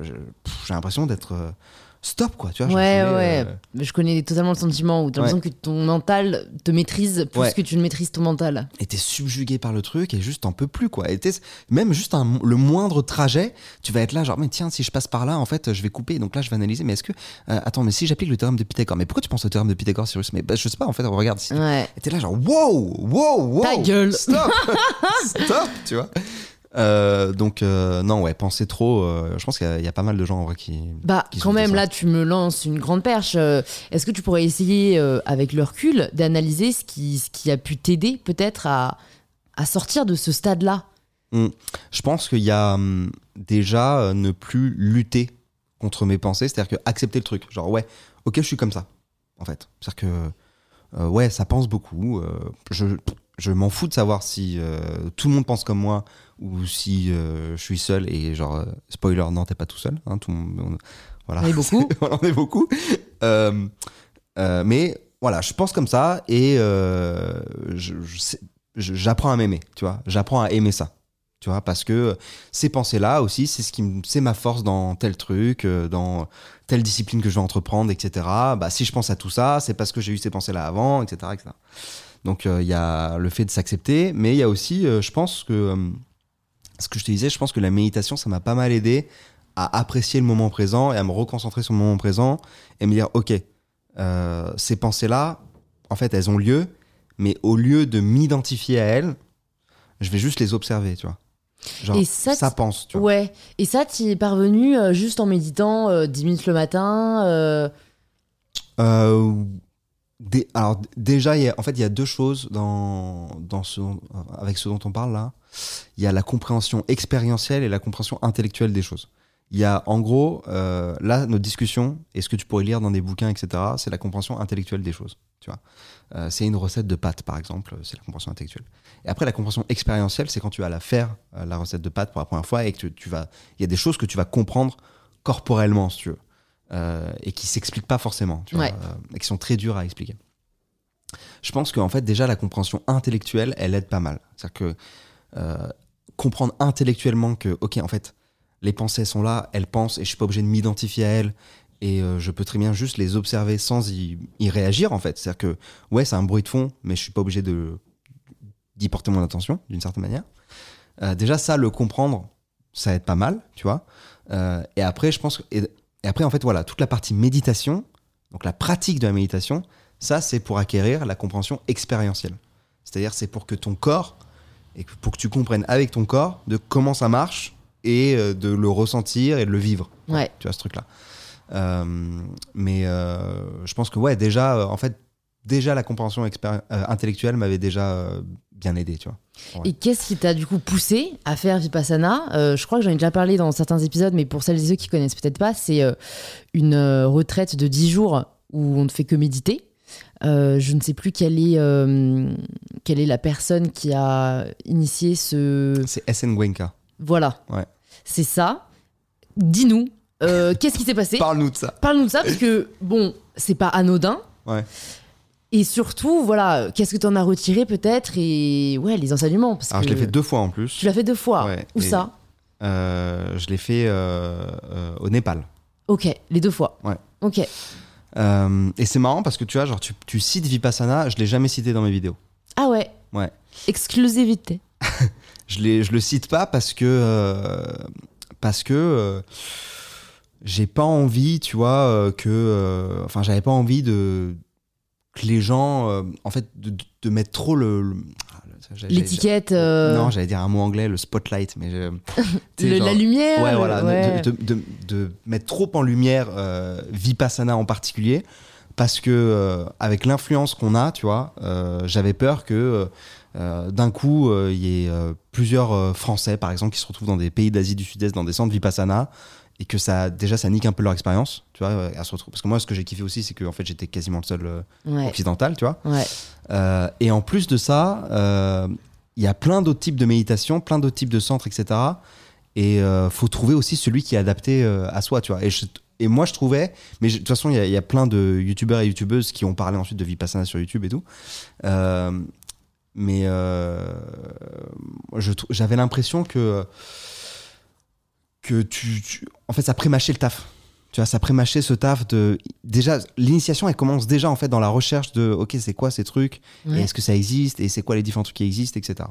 l'impression d'être, euh, stop quoi, tu vois.
Ouais,
je
ouais.
euh,
Je connais totalement le sentiment où t'as
Ouais.
l'impression que ton mental te maîtrise plus
Ouais.
que tu ne maîtrises ton mental.
et t'es subjugué par le truc et juste t'en peux plus quoi. Et même juste un- le moindre trajet, tu vas être là genre mais tiens si je passe par là en fait je vais couper donc là je vais analyser mais est-ce que euh, attends mais si j'applique le théorème de Pythagore mais pourquoi tu penses au théorème de Pythagore Cyrus? Mais bah, je sais pas en fait regarde si
Ouais.
et t'es là genre wow wow wow
Ta gueule.
stop stop tu vois. Euh, donc euh, non ouais penser trop euh, je pense qu'il y, a- il y a pas mal de gens en vrai qui
Bah,
qui
quand même, là, tu me lances une grande perche. Est-ce que tu pourrais essayer, avec le recul, d'analyser ce qui, ce qui a pu t'aider, peut-être, à, à sortir de ce stade-là?
Je pense qu'il y a hum, déjà ne plus lutter contre mes pensées, c'est-à-dire que accepter le truc. Genre, ouais, ok, je suis comme ça, en fait. C'est-à-dire que, ouais, ça pense beaucoup. je je m'en fous de savoir si tout le monde pense comme moi ou si euh, je suis seul. Et genre, euh, spoiler, non, t'es pas tout seul. Hein, tout on- voilà.
On est beaucoup.
on en est beaucoup. Euh, euh, mais voilà, je pense comme ça et j'apprends à m'aimer, tu vois. J'apprends à aimer ça, tu vois, parce que ces pensées-là aussi, c'est ce qui, c'est ma force dans tel truc, dans telle discipline que je vais entreprendre, etc. Bah, si je pense à tout ça, c'est parce que j'ai eu ces pensées-là avant, etc., etc. Donc il y a le fait de s'accepter, mais il y a aussi, je pense que ce que je te disais, je pense que la méditation, ça m'a pas mal aidé à apprécier le moment présent et à me reconcentrer sur le moment présent et me dire, ok, euh, ces pensées-là, en fait, elles ont lieu, mais au lieu de m'identifier à elles, je vais juste les observer, tu vois. Genre,
Et
ça,
ça,
pense, tu vois.
Ouais. Et ça, tu es parvenu euh, juste en méditant euh, 10 minutes le matin
alors déjà, en fait, il y a deux choses dans, ce, avec ce dont on parle là. Il y a la compréhension expérientielle et la compréhension intellectuelle des choses. Il y a en gros, euh, là, notre discussion et ce que tu pourrais lire dans des bouquins, etc., c'est la compréhension intellectuelle des choses. Tu vois, Euh, c'est une recette de pâtes, par exemple, c'est la compréhension intellectuelle. Et après, la compréhension expérientielle, c'est quand tu vas la faire, euh, la recette de pâtes, pour la première fois, et que tu vas, il y a des choses que tu vas comprendre corporellement, si tu veux, euh, et qui s'expliquent pas forcément, tu vois,
Ouais.
euh, et qui sont très dures à expliquer. Je pense qu'en fait, déjà, la compréhension intellectuelle, elle aide pas mal. C'est-à-dire que euh, comprendre intellectuellement que, ok, en fait, les pensées sont là, elles pensent, et je suis pas obligé de m'identifier à elles, et je peux très bien juste les observer sans y, y réagir, en fait. C'est-à-dire que, ouais, c'est un bruit de fond, mais je suis pas obligé de d'y porter mon attention, d'une certaine manière. Déjà, ça, le comprendre, ça aide pas mal, tu vois. Euh, et après, je pense que, et, après, en fait, voilà, toute la partie méditation, donc la pratique de la méditation, ça, c'est pour acquérir la compréhension expérientielle. C'est-à-dire, c'est pour que ton corps, et pour que tu comprennes avec ton corps de comment ça marche et euh, de le ressentir et de le vivre.
Ouais.
Tu vois ce truc-là. Euh, mais euh, je pense que, ouais, déjà, en fait, déjà la compréhension intellectuelle m'avait déjà bien aidé, tu vois. Ouais.
Et qu'est-ce qui t'a du coup poussé à faire Vipassana? Euh, Je crois que j'en ai déjà parlé dans certains épisodes, mais pour celles et ceux qui connaissent peut-être pas, c'est euh, une euh, retraite de 10 jours où on ne fait que méditer. Je ne sais plus quelle est, quelle est la personne qui a initié ce...
C'est SN Gwenka.
Voilà.
Ouais.
C'est ça. Dis-nous, qu'est-ce qui s'est passé?
Parle-nous de ça.
Parle-nous de ça, parce que, bon, c'est pas anodin.
Ouais.
Et surtout, voilà, qu'est-ce que tu en as retiré peut-être? Et ouais, les enseignements. Parce
Alors, je
que
l'ai fait deux fois en plus.
Tu l'as fait deux fois?
Ouais,
Où ça?
Euh, je l'ai fait euh, euh, au Népal.
Ok, les deux fois.
Ouais.
Ok.
Et c'est marrant parce que tu vois, genre, tu, tu cites Vipassana, je l'ai jamais cité dans mes vidéos.
Ah ouais?
Ouais.
Exclusivité.
Je, l'ai- je le cite pas parce que. parce que. j'ai pas envie, tu vois, que. Enfin, j'avais pas envie de. Que les gens. euh, en fait, de, de mettre trop le. le- ah,
L'étiquette. euh,
Non, j'allais dire un mot anglais, le spotlight, mais. je-
le-
genre-
la lumière.
Ouais,
le-
voilà, de-
ouais.
De, de- de- de mettre trop en lumière euh, Vipassana en particulier, parce que avec l'influence qu'on a, tu vois, j'avais peur que euh, d'un coup euh, il y ait euh, plusieurs Français, par exemple, qui se retrouvent dans des pays d'Asie du Sud-Est, dans des centres Vipassana, et que ça, déjà, ça nique un peu leur expérience, tu vois, euh, à se retrouver. Parce que moi, ce que j'ai kiffé aussi, c'est que en fait, j'étais quasiment le seul euh,
Ouais.
occidental, tu vois.
ouais.
Euh, et en plus de ça, euh, il y a plein d'autres types de méditation, plein d'autres types de centres, etc. Et faut trouver aussi celui qui est adapté à soi, tu vois. Et, je- et moi, je trouvais, mais je- de toute façon, il y, a- il y a plein de youtubeurs et youtubeuses qui ont parlé ensuite de Vipassana sur YouTube et tout. Mais j'avais l'impression que que tu, tu- en fait, ça prémâchait le taf. tu vois, ça pré-mâché ce taf de. Déjà, l'initiation, elle commence déjà en fait dans la recherche de OK, c'est quoi ces trucs? Et est-ce que ça existe? Et c'est quoi les différents trucs qui existent, etc.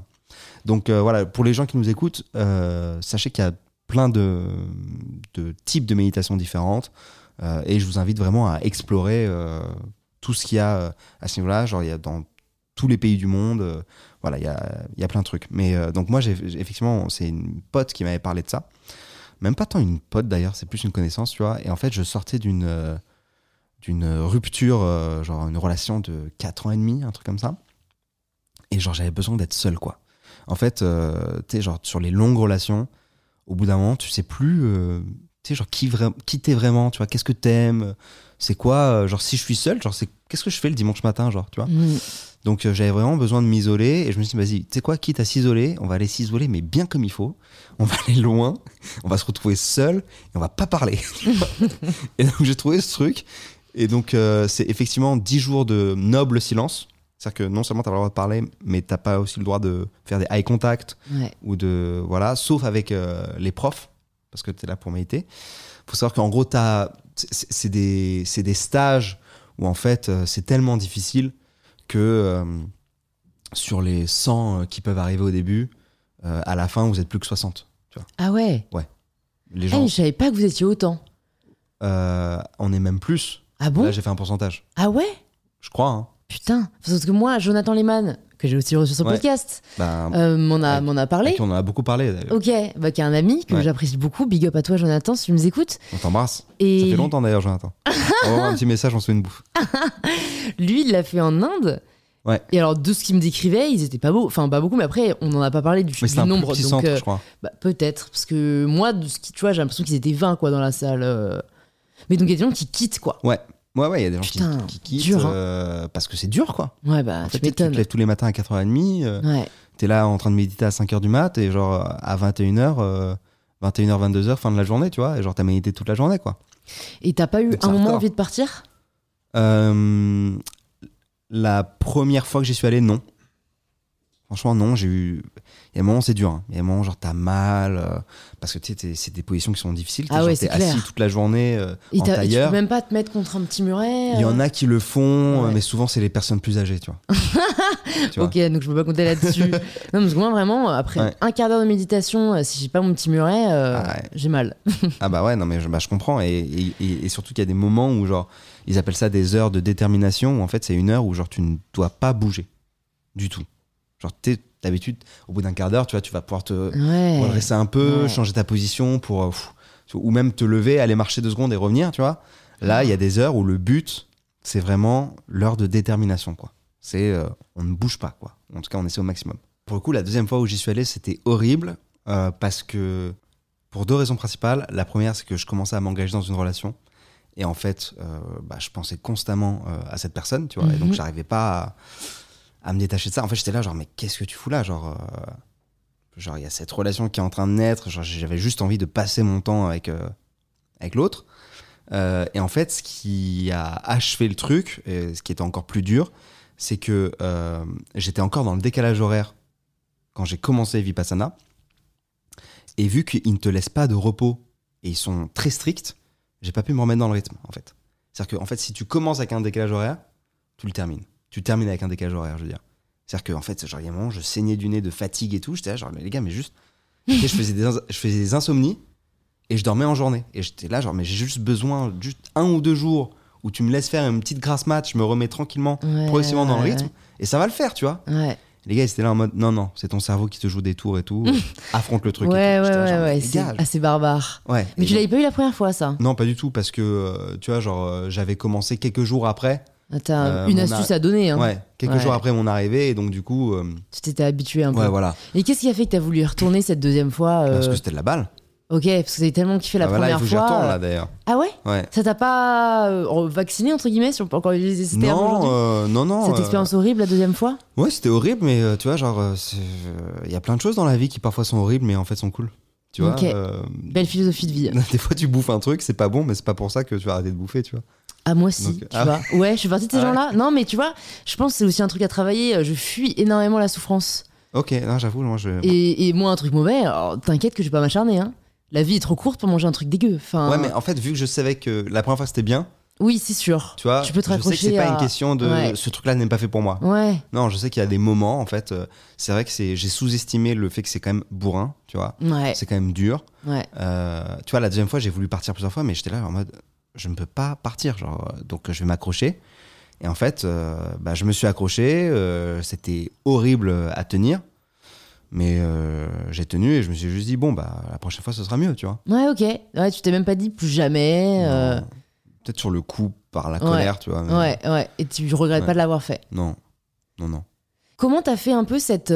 Donc euh, voilà, pour les gens qui nous écoutent, euh, sachez qu'il y a plein de, de types de méditation différentes. euh, et je vous invite vraiment à explorer tout ce qu'il y a à ce niveau-là. Genre, il y a dans tous les pays du monde. voilà, il y a, il y a plein de trucs. Mais donc, moi, j'ai j'ai- effectivement, c'est une pote qui m'avait parlé de ça. Même pas tant une pote d'ailleurs, c'est plus une connaissance, tu vois. Et en fait, je sortais d'une euh, d'une rupture, euh, genre une relation de 4 ans et demi, un truc comme ça. Et genre, j'avais besoin d'être seul, quoi. En fait, euh, tu sais, genre, sur les longues relations, au bout d'un moment, tu sais plus, tu sais, genre, qui, qui t'es vraiment, tu vois, qu'est-ce que t'aimes, c'est quoi, genre, si je suis seul, genre, c'est qu'est-ce que je fais le dimanche matin, genre, tu vois.
Mm.
Donc euh, j'avais vraiment besoin de m'isoler et je me suis dit, vas-y, tu sais quoi, quitte à s'isoler, on va aller s'isoler, mais bien comme il faut. On va aller loin, on va se retrouver seul et on va pas parler. et donc j'ai trouvé ce truc. Et donc euh, c'est effectivement 10 jours de noble silence. C'est-à-dire que non seulement tu as le droit de parler, mais t'as pas aussi le droit de faire des eye contact
Ouais.
ou de. Voilà, sauf avec euh, les profs, parce que tu es là pour méditer. faut savoir qu'en gros, t'as- c'est des, des stages où en fait c'est tellement difficile que euh, sur les 100 qui peuvent arriver au début, euh, à la fin vous êtes plus que 60.
Ah ouais?
Les
Ah,
gens,
mais je savais pas que vous étiez autant.
euh, on est même plus.
Ah bon?
Là j'ai fait un pourcentage.
Ah ouais?
Je crois. Hein.
Putain. Parce que moi, Jonathan Lehman, que j'ai aussi reçu sur son
Ouais.
podcast,
Ben,
euh, m'en a,
Ouais.
a parlé.
on en a beaucoup parlé d'ailleurs.
Ok, bah, qui est un ami que
Ouais.
j'apprécie beaucoup. Big up à toi, Jonathan, si tu nous écoutes.
On t'embrasse.
Et
Ça fait longtemps d'ailleurs, Jonathan. Envoie un petit message, on se fait une bouffe.
lui, il l'a fait en Inde.
Ouais.
Et alors, de ce qu'il me décrivait, ils étaient pas beaux. Enfin, pas beaucoup, mais après, on n'en a pas parlé du,
Mais
du
un
nombre.
plus
donc,
centre,
euh,
je crois.
bah, peut-être. Parce que moi, de ce qui, tu vois, j'ai l'impression qu'ils étaient 20 quoi, dans la salle. euh. Mais donc, il y a des gens qui quittent, quoi.
Ouais, ouais, ouais, il y a des gens qui-
Putain,
qui, quittent
dur, hein.
euh, parce que c'est dur, quoi.
Ouais, bah,
En
tu
fait, tu te
m'étonnes.
lèves tous les matins à 4h30, euh,
Ouais.
t'es là en train de méditer à 5h du mat, et genre à 21h, euh, 21h, 22h, fin de la journée, tu vois, et genre t'as médité toute la journée, quoi.
Et t'as pas eu un moment envie de partir?
Euh, la première fois que j'y suis allé, non. Franchement, non, j'ai eu. Il y a un moment, c'est dur. hein. Il y a un moment, genre, t'as mal. euh, parce que tu sais, c'est des positions qui sont difficiles.
Ah ouais,
t'es assis toute la journée euh,
Et
en
et tu peux même pas te mettre contre un petit muret
Il y en
euh
a qui le font,
Ouais.
mais souvent, c'est les personnes plus âgées, tu vois. tu vois.
Ok, donc je peux pas compter là-dessus. non, parce que moi, vraiment, après
Ouais.
un quart d'heure de méditation, euh, si j'ai pas mon petit muret, euh,
Ah
j'ai mal.
Ah bah ouais, non mais je, bah, je comprends. Et, et- et- et surtout qu'il y a des moments où genre, ils appellent ça des heures de détermination, où en fait c'est une heure où genre tu ne dois pas bouger du tout. Genre t'es- d'habitude, au bout d'un quart d'heure, tu vois, tu vas pouvoir te
Ouais.
redresser un peu,
Ouais.
changer ta position pour... euh, pff, ou même te lever, aller marcher deux secondes et revenir, tu vois. Là, il y a des heures où le but, c'est vraiment l'heure de détermination, quoi. C'est... euh, on ne bouge pas, quoi. En tout cas, on essaie au maximum. Pour le coup, la deuxième fois où j'y suis allé, c'était horrible euh, parce que... Pour deux raisons principales. La première, c'est que je commençais à m'engager dans une relation. Et en fait, euh, bah, je pensais constamment à cette personne, tu vois. Et donc,
Mhm.
j'arrivais pas à, à me détacher de ça. En fait, j'étais là, genre, mais qu'est-ce que tu fous là Genre, euh, genre il y a cette relation qui est en train de naître. J'avais juste envie de passer mon temps avec, euh, avec l'autre. Euh, et en fait, ce qui a achevé le truc, et ce qui était encore plus dur, c'est que j'étais encore dans le décalage horaire quand j'ai commencé Vipassana. Et vu qu'ils ne te laissent pas de repos et ils sont très stricts, j'ai pas pu me remettre dans le rythme, en fait. C'est-à-dire que, en fait, si tu commences avec un décalage horaire, tu le termines. Tu termines avec un décalage horaire, je veux dire. C'est-à-dire que, en fait, genre, il y a un moment, je saignais du nez de fatigue et tout. J'étais là, genre, mais les gars, mais juste. Je, faisais des, je faisais des insomnies et je dormais en journée. Et j'étais là, genre, mais j'ai juste besoin, juste un ou deux jours où tu me laisses faire une petite grasse mat, je me remets tranquillement,
Ouais,
progressivement dans le
ouais,
rythme, et ça va le faire, tu vois.
Ouais,
Les gars, ils étaient là en mode, non, non, c'est ton cerveau qui te joue des tours et tout. affronte le truc. et
ouais,
tout.
ouais, ouais,
genre,
ouais,
les
c'est assez barbare.
ouais.
Mais
Et
tu l'avais pas eu la première fois, ça?
Non, pas du tout, parce que, euh, tu vois, genre, euh, j'avais commencé quelques jours après.
Ah, T'as
Euh,
une
mon
astuce
a-
à donner, hein.
Ouais, quelques
Ouais.
jours après mon arrivée, et donc, du coup, euh,
Tu t'étais habitué un peu.
ouais, voilà.
Et qu'est-ce qui a fait que t'as voulu y retourner cette deuxième fois euh,
Parce que c'était de la balle.
Ok, parce que t'avais tellement kiffé la
Ah, voilà, il
première
faut que j'y
fois.
retourne, là, d'ailleurs.
Ah ouais
Ouais.
Ça t'a pas euh, vacciné, entre guillemets, si on peut encore utiliser ce terme
Non, euh, non, non.
Cette
euh,
expérience horrible la deuxième fois
Ouais, c'était horrible, mais euh, tu vois, genre, euh, c'est- euh, il y a plein de choses dans la vie qui parfois sont horribles, mais en fait sont cool. Tu vois,
Ok.
euh,
Belle philosophie de vie.
des fois tu bouffes un truc, c'est pas bon, mais c'est pas pour ça que tu vas arrêter de bouffer, tu vois.
Ah, moi aussi,
Donc,
tu
ah.
vois. Ouais, je suis partie de ces
Ah ouais.
gens-là. Non, mais tu vois, je pense que c'est aussi un truc à travailler. Je fuis énormément la souffrance.
Ok, non, j'avoue, moi je.
Et, et moi, un truc mauvais, t'inquiète que je vais pas m'acharner. Hein. La vie est trop courte pour manger un truc dégueu. Enfin,
Ouais, mais en fait, vu que je savais que la première fois c'était bien,
oui, c'est sûr.
tu vois,
Tu peux te
je sais que
raccrocher
c'est pas
à-
une question de
Ouais.
ce truc-là n'est pas fait pour moi.
Ouais,
Non, je sais qu'il y a des moments, en fait, euh, c'est vrai que c'est, j'ai sous-estimé le fait que c'est quand même bourrin, tu vois.
ouais,
C'est quand même dur.
ouais.
Euh, tu vois, la deuxième fois, j'ai voulu partir plusieurs fois, mais j'étais là en mode, je ne peux pas partir, genre, euh, donc je vais m'accrocher. Et en fait, euh, bah, je me suis accroché, euh, c'était horrible à tenir, mais euh, j'ai tenu et je me suis juste dit, bon, bah, la prochaine fois, ce sera mieux, tu vois.
Ouais, ok. Ouais, tu t'es même pas dit plus jamais.
Peut-être sur le coup, par la
Ouais.
colère, tu vois. mais
Ouais, ouais. Et tu regrettes
Ouais.
pas de l'avoir fait.
Non, non, non.
Comment t'as fait un peu cette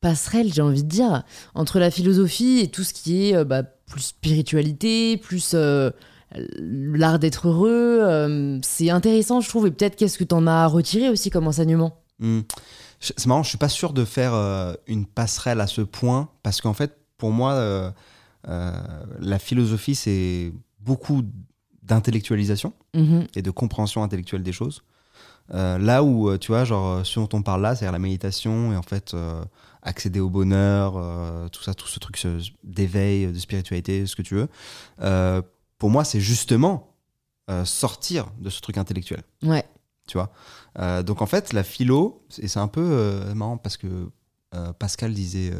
passerelle, j'ai envie de dire, entre la philosophie et tout ce qui est bah, plus spiritualité, plus l'art d'être heureux euh, C'est intéressant, je trouve. Et peut-être qu'est-ce que t'en as retiré aussi comme enseignement?
Hmm. C'est marrant, je suis pas sûr de faire euh, une passerelle à ce point parce qu'en fait, pour moi, euh, euh, la philosophie, c'est beaucoup d'intellectualisation
Mhm.
et de compréhension intellectuelle des choses. Euh, là où, euh, tu vois, genre, euh, ce dont on parle là, c'est-à-dire la méditation et en fait, euh, accéder au bonheur, euh, tout ça, tout ce truc d'éveil, de spiritualité, ce que tu veux. Pour moi, c'est justement euh, sortir de ce truc intellectuel
Ouais.
tu vois? Euh, donc en fait, la philo, et c'est un peu euh, marrant parce que Pascal disait,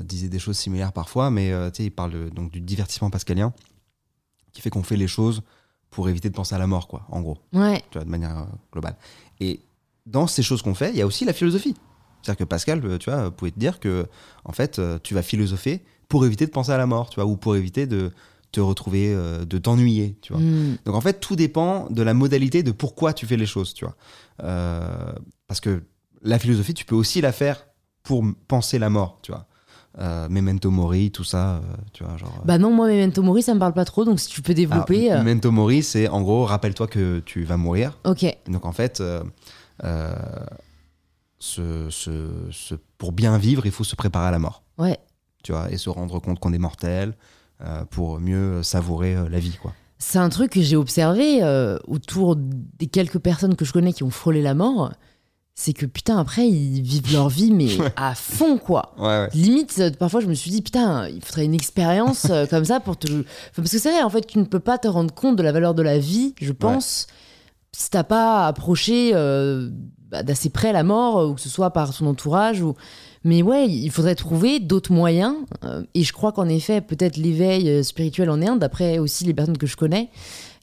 disait des choses similaires parfois, mais tu sais, il parle donc du divertissement pascalien qui fait qu'on fait les choses pour éviter de penser à la mort, quoi, en gros,
Ouais.
tu vois, de manière globale. Et dans ces choses qu'on fait, il y a aussi la philosophie. C'est-à-dire que Pascal, tu vois, pouvait te dire que, en fait, tu vas philosopher pour éviter de penser à la mort, tu vois, ou pour éviter de te retrouver, euh, de t'ennuyer, tu vois.
Mm.
Donc en fait, tout dépend de la modalité de pourquoi tu fais les choses, tu vois. Euh, parce que la philosophie, tu peux aussi la faire pour penser la mort, tu vois. Euh, Memento Mori, tout ça, tu vois, genre.
Bah non, moi, Memento Mori, ça me parle pas trop, donc si tu peux développer.
Alors,
euh,
Memento Mori, c'est en gros, rappelle-toi que tu vas mourir.
Ok.
Donc en fait, ce- ce- ce- pour bien vivre, il faut se préparer à la mort,
Ouais.
tu vois, et se rendre compte qu'on est mortel pour mieux savourer euh, la vie, quoi.
C'est un truc que j'ai observé euh, autour des quelques personnes que je connais qui ont frôlé la mort. C'est que putain, après, ils vivent leur vie, mais à fond, quoi.
Ouais, ouais.
Limite, euh, parfois, je me suis dit, putain, il faudrait une expérience euh, comme ça pour te. Enfin, parce que c'est vrai, en fait, tu ne peux pas te rendre compte de la valeur de la vie, je pense, si t'as pas approché euh, bah, d'assez près la mort, euh, ou que ce soit par son entourage. Ou... Mais ouais, il faudrait trouver d'autres moyens. euh, et je crois qu'en effet, peut-être l'éveil euh, spirituel en est un, d'après aussi les personnes que je connais,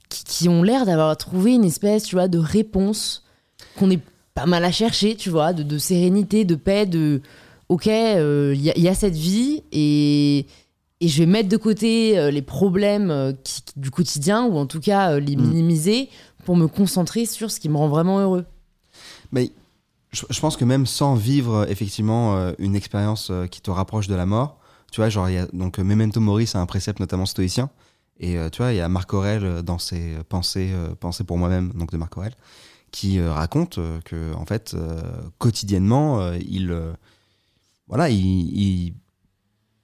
qui, qui ont l'air d'avoir trouvé une espèce, tu vois, de réponse qu'on est pas mal à chercher, tu vois, de, de sérénité, de paix, de ok, il y, a- y a cette vie et, et je vais mettre de côté euh, les problèmes euh, qui- qui- du quotidien ou en tout cas euh, les
Mm.
minimiser pour me concentrer sur ce qui me rend vraiment heureux.
Mais je, pense que même sans vivre euh, effectivement euh, une expérience euh, qui te rapproche de la mort, tu vois, genre, y a, donc Memento Mori, c'est un précepte notamment stoïcien. Et tu vois, il y a Marc Aurèle dans ses pensées, pensées pour moi-même, donc de Marc Aurèle, qui raconte que, en fait, quotidiennement, il, voilà, il,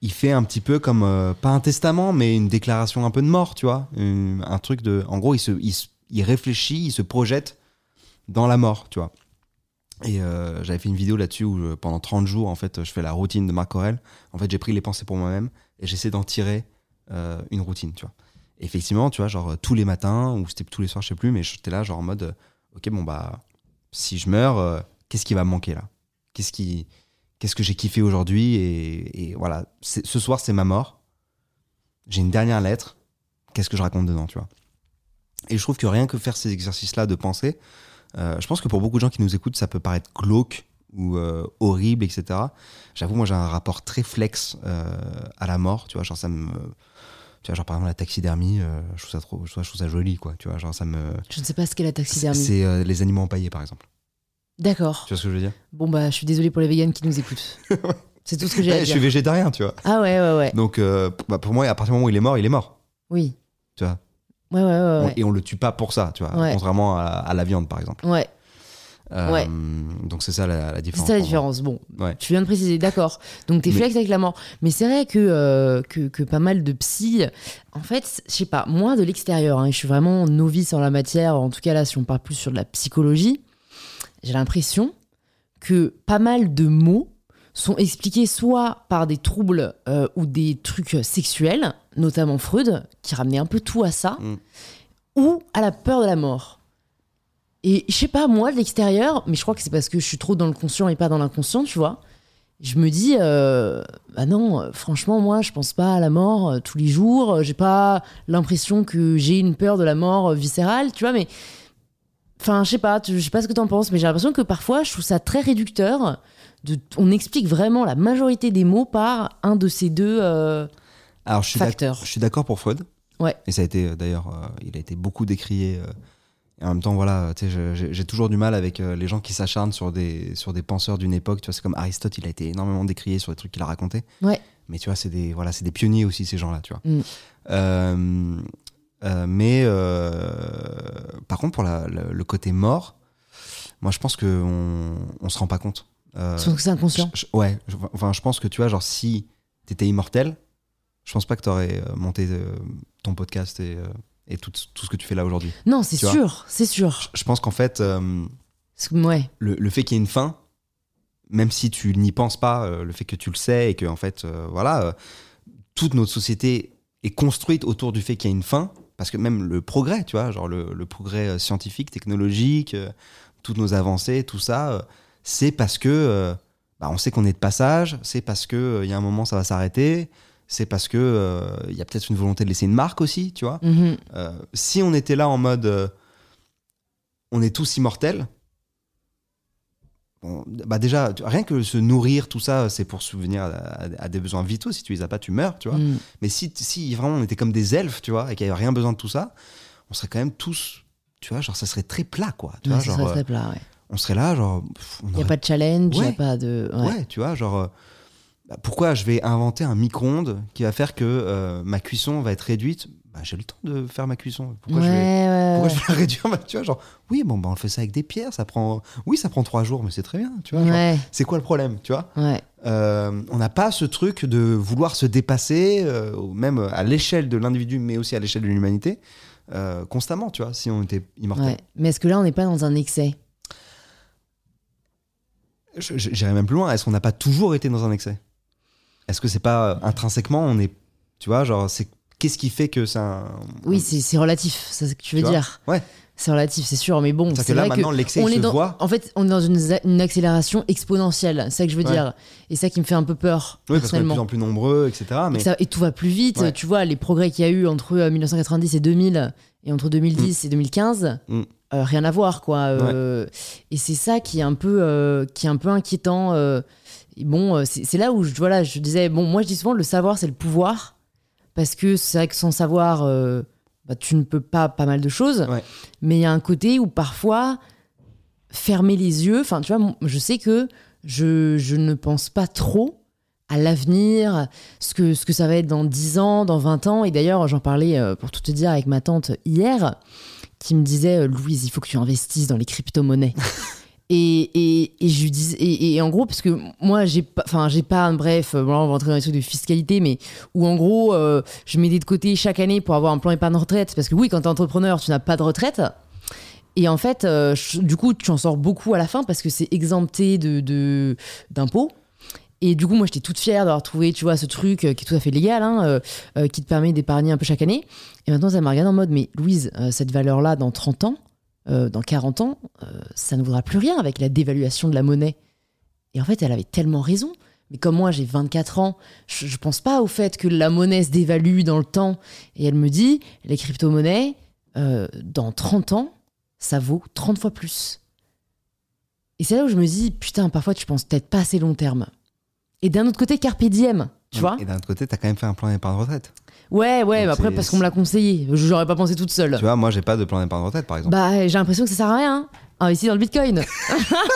il, fait un petit peu comme, pas un testament, mais une déclaration un peu de mort, tu vois. Une- un truc de. En gros, il, se, il, il réfléchit, il se projette dans la mort, tu vois. Et euh, j'avais fait une vidéo là-dessus où euh, pendant 30 jours, en fait, je fais la routine de Marc Aurèle. En fait, j'ai pris les pensées pour moi-même et j'essaie d'en tirer euh, une routine, tu vois. Et effectivement, tu vois, genre tous les matins, ou c'était tous les soirs, je sais plus, mais j'étais là, genre en mode, ok, bon, bah, si je meurs, qu'est-ce qui va me manquer là? Qu'est-ce qui, qu'est-ce que j'ai kiffé aujourd'hui et, et voilà, ce soir, c'est ma mort. J'ai une dernière lettre. Qu'est-ce que je raconte dedans, tu vois? Et je trouve que rien que faire ces exercices-là de pensée, je pense que pour beaucoup de gens qui nous écoutent, ça peut paraître glauque ou euh, horrible, etc. J'avoue, moi, j'ai un rapport très flex euh, à la mort, tu vois, genre ça me... Tu vois, genre par exemple la taxidermie, euh, je trouve ça trop, je trouve, je trouve ça joli, quoi. Tu vois, genre ça me...
Je ne sais pas ce qu'est la taxidermie.
C'est euh, les animaux empaillés, par exemple.
D'accord.
Tu vois ce que je veux dire?
Bon bah je suis désolée pour les vegans qui nous écoutent. C'est tout ce que j'ai
Ouais,
à
Je suis végétarien, tu vois.
Ah ouais ouais ouais.
Donc, euh, bah, pour moi, à partir du moment où il est mort, il est mort.
Oui.
Tu vois.
Ouais ouais ouais
On-. Et on le tue pas pour ça, tu vois. Contrairement à, à la viande, par exemple.
Ouais.
Euh. Donc c'est ça la, la
C'est
différence.
ça la différence. Bon, tu viens de préciser, d'accord. Donc t'es
Mais-
flex avec la mort. Mais c'est vrai que, euh, que, que pas mal de psy, en fait, je sais pas, moi de l'extérieur, hein, je suis vraiment novice en la matière, en tout cas là, si on parle plus sur de la psychologie, j'ai l'impression que pas mal de mots sont expliquées soit par des troubles euh, ou des trucs sexuels, notamment Freud, qui ramenait un peu tout à ça,
Mm.
ou à la peur de la mort. Et je sais pas, moi, de l'extérieur, mais je crois que c'est parce que je suis trop dans le conscient et pas dans l'inconscient, tu vois. Je me dis, euh, bah non, franchement, moi, je pense pas à la mort euh, tous les jours. J'ai pas l'impression que j'ai une peur de la mort viscérale, tu vois, mais. Enfin, je sais pas, je sais pas ce que t'en penses, mais j'ai l'impression que parfois, je trouve ça très réducteur. De, on explique vraiment la majorité des mots par un de ces deux. euh,
Alors, je suis d'ac-
Facteur.
je suis d'accord pour Freud.
Ouais.
Et ça a été, euh, d'ailleurs, euh, il a été beaucoup décrié. euh, et en même temps, voilà, j'ai toujours du mal avec les gens qui s'acharnent sur des, sur des penseurs d'une époque. Tu vois, c'est comme Aristote, il a été énormément décrié sur les trucs qu'il a racontés.
Ouais.
Mais tu vois, c'est des, voilà, c'est des pionniers aussi, ces gens-là, tu vois.
Mm.
Mais par contre, pour la- le côté mort, moi, je pense qu'on on se rend pas compte. Euh,
Je pense que c'est inconscient.
je- je- ouais, je- enfin, je pense que tu vois, genre, si t'étais immortel, je pense pas que t'aurais euh, monté euh, ton podcast et, euh, et tout, tout ce que tu fais là aujourd'hui.
Non, c'est sûr, c'est sûr.
Je pense qu'en fait,
ouais.
le, le fait qu'il y ait une fin, même si tu n'y penses pas, le fait que tu le sais et que, en fait, voilà, toute notre société est construite autour du fait qu'il y a une fin, parce que même le progrès, tu vois, genre le, le progrès scientifique, technologique, toutes nos avancées, tout ça, c'est parce que euh, bah, on sait qu'on est de passage, c'est parce que euh, il y a un moment ça va s'arrêter, c'est parce que euh, il y a peut-être une volonté de laisser une marque aussi, tu vois.
Mhm.
Euh, si on était là en mode on est tous immortels, bon, bah déjà, rien que se nourrir, tout ça, c'est pour subvenir à, à- à des besoins vitaux. Si tu les as pas, tu meurs, tu vois.
Mm.
Mais si, si vraiment on était comme des elfes, tu vois, et qu'il n'y avait rien besoin de tout ça, on serait quand même tous, tu vois, genre ça serait très plat, quoi. Tu
Ouais,
vois,
ça
genre,
serait très plat, ouais.
On serait là, genre.
Il n'y a
aurait-
pas de challenge, il n'y
Ouais.
a pas de. Ouais.
Ouais, tu vois, genre. euh, bah, pourquoi je vais inventer un micro-ondes qui va faire que euh, ma cuisson va être réduite? Bah, J'ai le temps de faire ma cuisson. Pourquoi
ouais,
je vais. Pourquoi je vais la réduire Bah, Tu vois, genre, oui, bon, bah, on le fait ça avec des pierres, ça prend. Oui, ça prend trois jours, mais c'est très bien, tu vois. c'est quoi le problème, tu vois?
Ouais.
Euh, On n'a pas ce truc de vouloir se dépasser, euh, même à l'échelle de l'individu, mais aussi à l'échelle de l'humanité, constamment, tu vois, si on était immortel.
Mais est-ce que là, on n'est pas dans un excès?
J'irais même plus loin. Est-ce qu'on n'a pas toujours été dans un excès? Est-ce que c'est pas euh, intrinsèquement, on est. Tu vois, genre, c'est. Qu'est-ce qui fait que c'est un.
Oui, c'est c'est relatif, c'est ce que tu veux
Tu
dire.
Ouais.
C'est relatif, c'est sûr, mais bon, c'est
que là,
vrai
maintenant, l'excès,
on
se
dans,
voit.
en fait, on est dans une, une accélération exponentielle, c'est ça que je veux
Ouais.
dire. Et ça qui me fait un peu peur,
Oui, parce qu'on est de plus en plus nombreux, etc.
Et,
Mais
ça- et tout va plus vite.
Ouais.
Tu vois, les progrès qu'il y a eu entre euh, 1990 et 2000 et entre 2010 et 2015,
Mm.
euh, rien à voir, quoi. Euh, Et c'est ça qui est un peu, euh, qui est un peu inquiétant. bon, c'est là où je, voilà, je disais, bon, moi je dis souvent, le savoir, c'est le pouvoir. Parce que c'est vrai que sans savoir, bah, tu ne peux pas pas mal de choses.
Ouais.
Mais il y a un côté où parfois, fermer les yeux, enfin, tu vois, je sais que je, je ne pense pas trop à l'avenir, ce que, ce que ça va être dans 10 ans, dans 20 ans. Et d'ailleurs, j'en parlais, euh, pour tout te dire, avec ma tante hier, qui me disait euh, Louise, il faut que tu investisses dans les crypto-monnaies. et, et, et je lui dis, et, et en gros, parce que moi, j'ai pas, enfin, j'ai pas, bref, euh, bon, là, on va rentrer dans les trucs de fiscalité, mais où en gros, euh, je mettais de côté chaque année pour avoir un plan épargne retraite. Parce que oui, quand t'es entrepreneur, tu n'as pas de retraite. Et en fait, euh, je- du coup, tu en sors beaucoup à la fin parce que c'est exempté de, d'impôts. Et du coup, moi, j'étais toute fière d'avoir trouvé, tu vois, ce truc euh, qui est tout à fait légal, hein, euh, euh, qui te permet d'épargner un peu chaque année. Et maintenant, ça m'a regardé en mode, mais Louise, cette valeur-là, dans 30 ans, dans 40 ans, ça ne vaudra plus rien avec la dévaluation de la monnaie. Et en fait, elle avait tellement raison. Mais comme moi, j'ai 24 ans, je, je pense pas au fait que la monnaie se dévalue dans le temps. Et elle me dit, les crypto-monnaies, dans 30 ans, ça vaut 30 fois plus. Et c'est là où je me dis, putain, parfois tu penses peut-être pas assez long terme. Et d'un autre côté, carpe diem, tu vois
Et d'un autre côté, t'as quand même fait un plan d'épargne retraite.
Ouais, ouais, après, parce qu'on me l'a conseillé. Je n'aurais pas pensé toute seule.
Tu vois, moi, j'ai pas de plan d'épargne retraite, par exemple.
Bah, j'ai l'impression que ça sert à rien. Investis dans le bitcoin.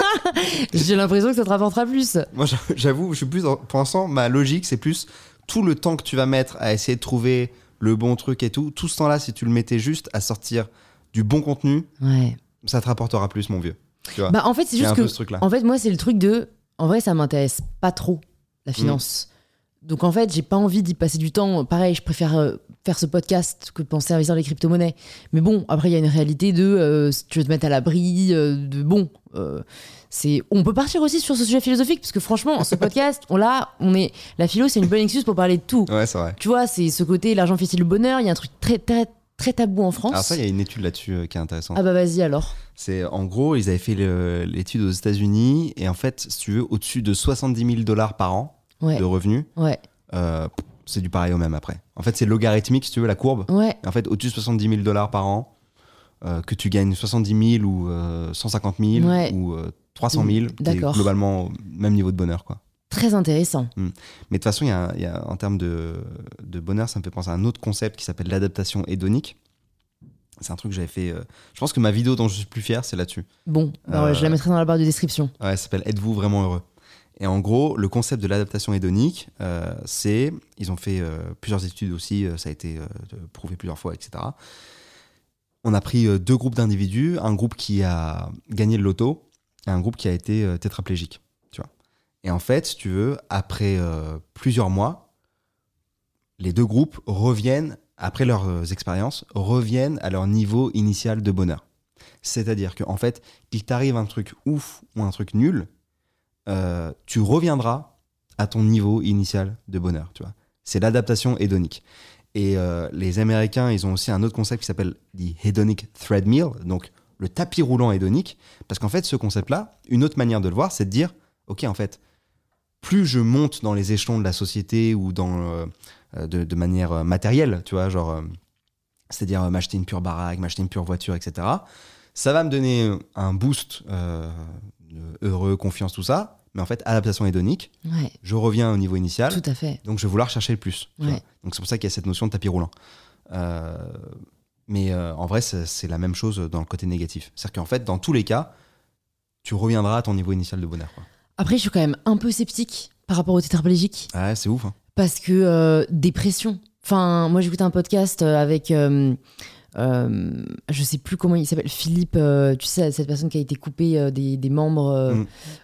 j'ai l'impression que ça te rapportera plus.
Moi, j'a- j'avoue, je suis plus. dans- Pour l'instant, ma logique, c'est plus tout le temps que tu vas mettre à essayer de trouver le bon truc et tout. Tout ce temps-là, si tu le mettais juste à sortir du bon contenu,
Ouais.
ça te rapportera plus, mon vieux. Tu vois
Bah, en fait, c'est juste que.
ce.
En fait, moi, c'est le truc de. En vrai, ça m'intéresse pas trop, la finance. Donc en fait, j'ai pas envie d'y passer du temps. Pareil, je préfère euh, faire ce podcast que de penser à investir les crypto-monnaies. Mais bon, après, il y a une réalité de euh, si tu veux te mettre à l'abri, euh, de bon. euh, c'est, on peut partir aussi sur ce sujet philosophique parce que franchement, ce podcast, on l'a, on est, la philo, c'est une bonne excuse pour parler de tout.
Ouais, c'est vrai.
Tu vois, c'est ce côté l'argent fait-il le bonheur? Il y a un truc très très très tabou en France.
Alors ça, il y a une étude là-dessus euh, qui est intéressante.
Ah bah vas-y alors.
C'est en gros, ils avaient fait l'étude aux États-Unis et en fait, si tu veux, au-dessus de 70 000 dollars par an
Ouais,
de revenus,
ouais,
euh, c'est du pareil au même après. En fait, c'est logarithmique, si tu veux, la courbe.
ouais.
Et en fait, au-dessus de 70 000 dollars par an, euh, que tu gagnes 70 000 ou euh, 150 000
Ouais.
ou euh, 300 000, t'es
D'accord.
globalement au même niveau de bonheur, quoi.
Très intéressant.
Mais de toute façon, il y a, y a- en termes de, de bonheur, ça me fait penser à un autre concept qui s'appelle l'adaptation hédonique. C'est un truc que j'avais fait. euh, je pense que ma vidéo dont je suis plus fier, c'est là-dessus.
Bon, bah ouais,
Euh,
je la mettrai dans la barre de description.
Ouais, ça s'appelle Êtes-vous vraiment heureux? Et en gros, le concept de l'adaptation hédonique, euh, c'est. Ils ont fait euh, plusieurs études aussi, euh, ça a été euh, prouvé plusieurs fois, etc. On a pris euh, deux groupes d'individus, un groupe qui a gagné le loto et un groupe qui a été euh, tétraplégique. Et en fait, si tu veux, après euh, plusieurs mois, les deux groupes reviennent, après leurs euh, expériences, reviennent à leur niveau initial de bonheur. C'est-à-dire qu'en fait, qu'il t'arrive un truc ouf ou un truc nul, euh, tu reviendras à ton niveau initial de bonheur. Tu vois, c'est l'adaptation hédonique. Et les Américains, ils ont aussi un autre concept qui s'appelle the hedonic treadmill, donc le tapis roulant hédonique, parce qu'en fait, ce concept-là, une autre manière de le voir, c'est de dire, ok, en fait, plus je monte dans les échelons de la société ou dans euh, euh, de, de manière euh, matérielle, tu vois, genre, euh, c'est-à-dire m'acheter une pure baraque, m'acheter une pure voiture, etc. Ça va me donner un boost heureux, confiance, tout ça. Mais en fait, adaptation hédonique,
Ouais,
je reviens au niveau initial,
tout à fait.
donc je vais vouloir chercher le plus.
Ouais.
Donc c'est pour ça qu'il y a cette notion de tapis roulant. Mais en vrai, c'est c'est la même chose dans le côté négatif. C'est-à-dire qu'en fait, dans tous les cas, tu reviendras à ton niveau initial de bonheur. quoi.
Après, je suis quand même un peu sceptique par rapport au tétraplégique
Ah ouais, c'est ouf. hein.
parce que euh, dépression. Enfin, moi j'écoutais un podcast euh, avec, euh, euh, je sais plus comment il s'appelle, Philippe, euh, tu sais, cette personne qui a été coupée des, des membres,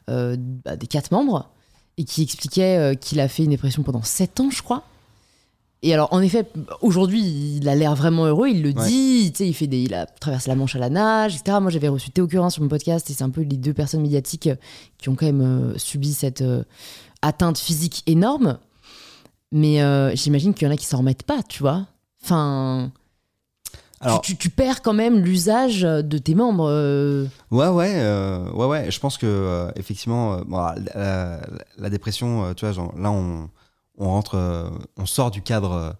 Mm.
bah, des quatre membres, et qui expliquait qu'il a fait une dépression pendant sept ans, je crois. Et alors, en effet, aujourd'hui, il a l'air vraiment heureux, il le
Ouais.
dit, tu sais, il, fait des, il a traversé la Manche à la nage, etc. Moi, j'avais reçu Théo Curin sur mon podcast, et c'est un peu les deux personnes médiatiques euh, qui ont quand même euh, subi cette euh, atteinte physique énorme. Mais euh, j'imagine qu'il y en a qui s'en remettent pas, tu vois. Enfin,
Alors,
tu, tu- tu perds quand même l'usage de tes membres.
Ouais, ouais, euh, ouais, ouais. Je pense que euh, effectivement, euh, bon, la, la dépression, tu vois, genre, là, on, on rentre, euh, on sort du cadre euh,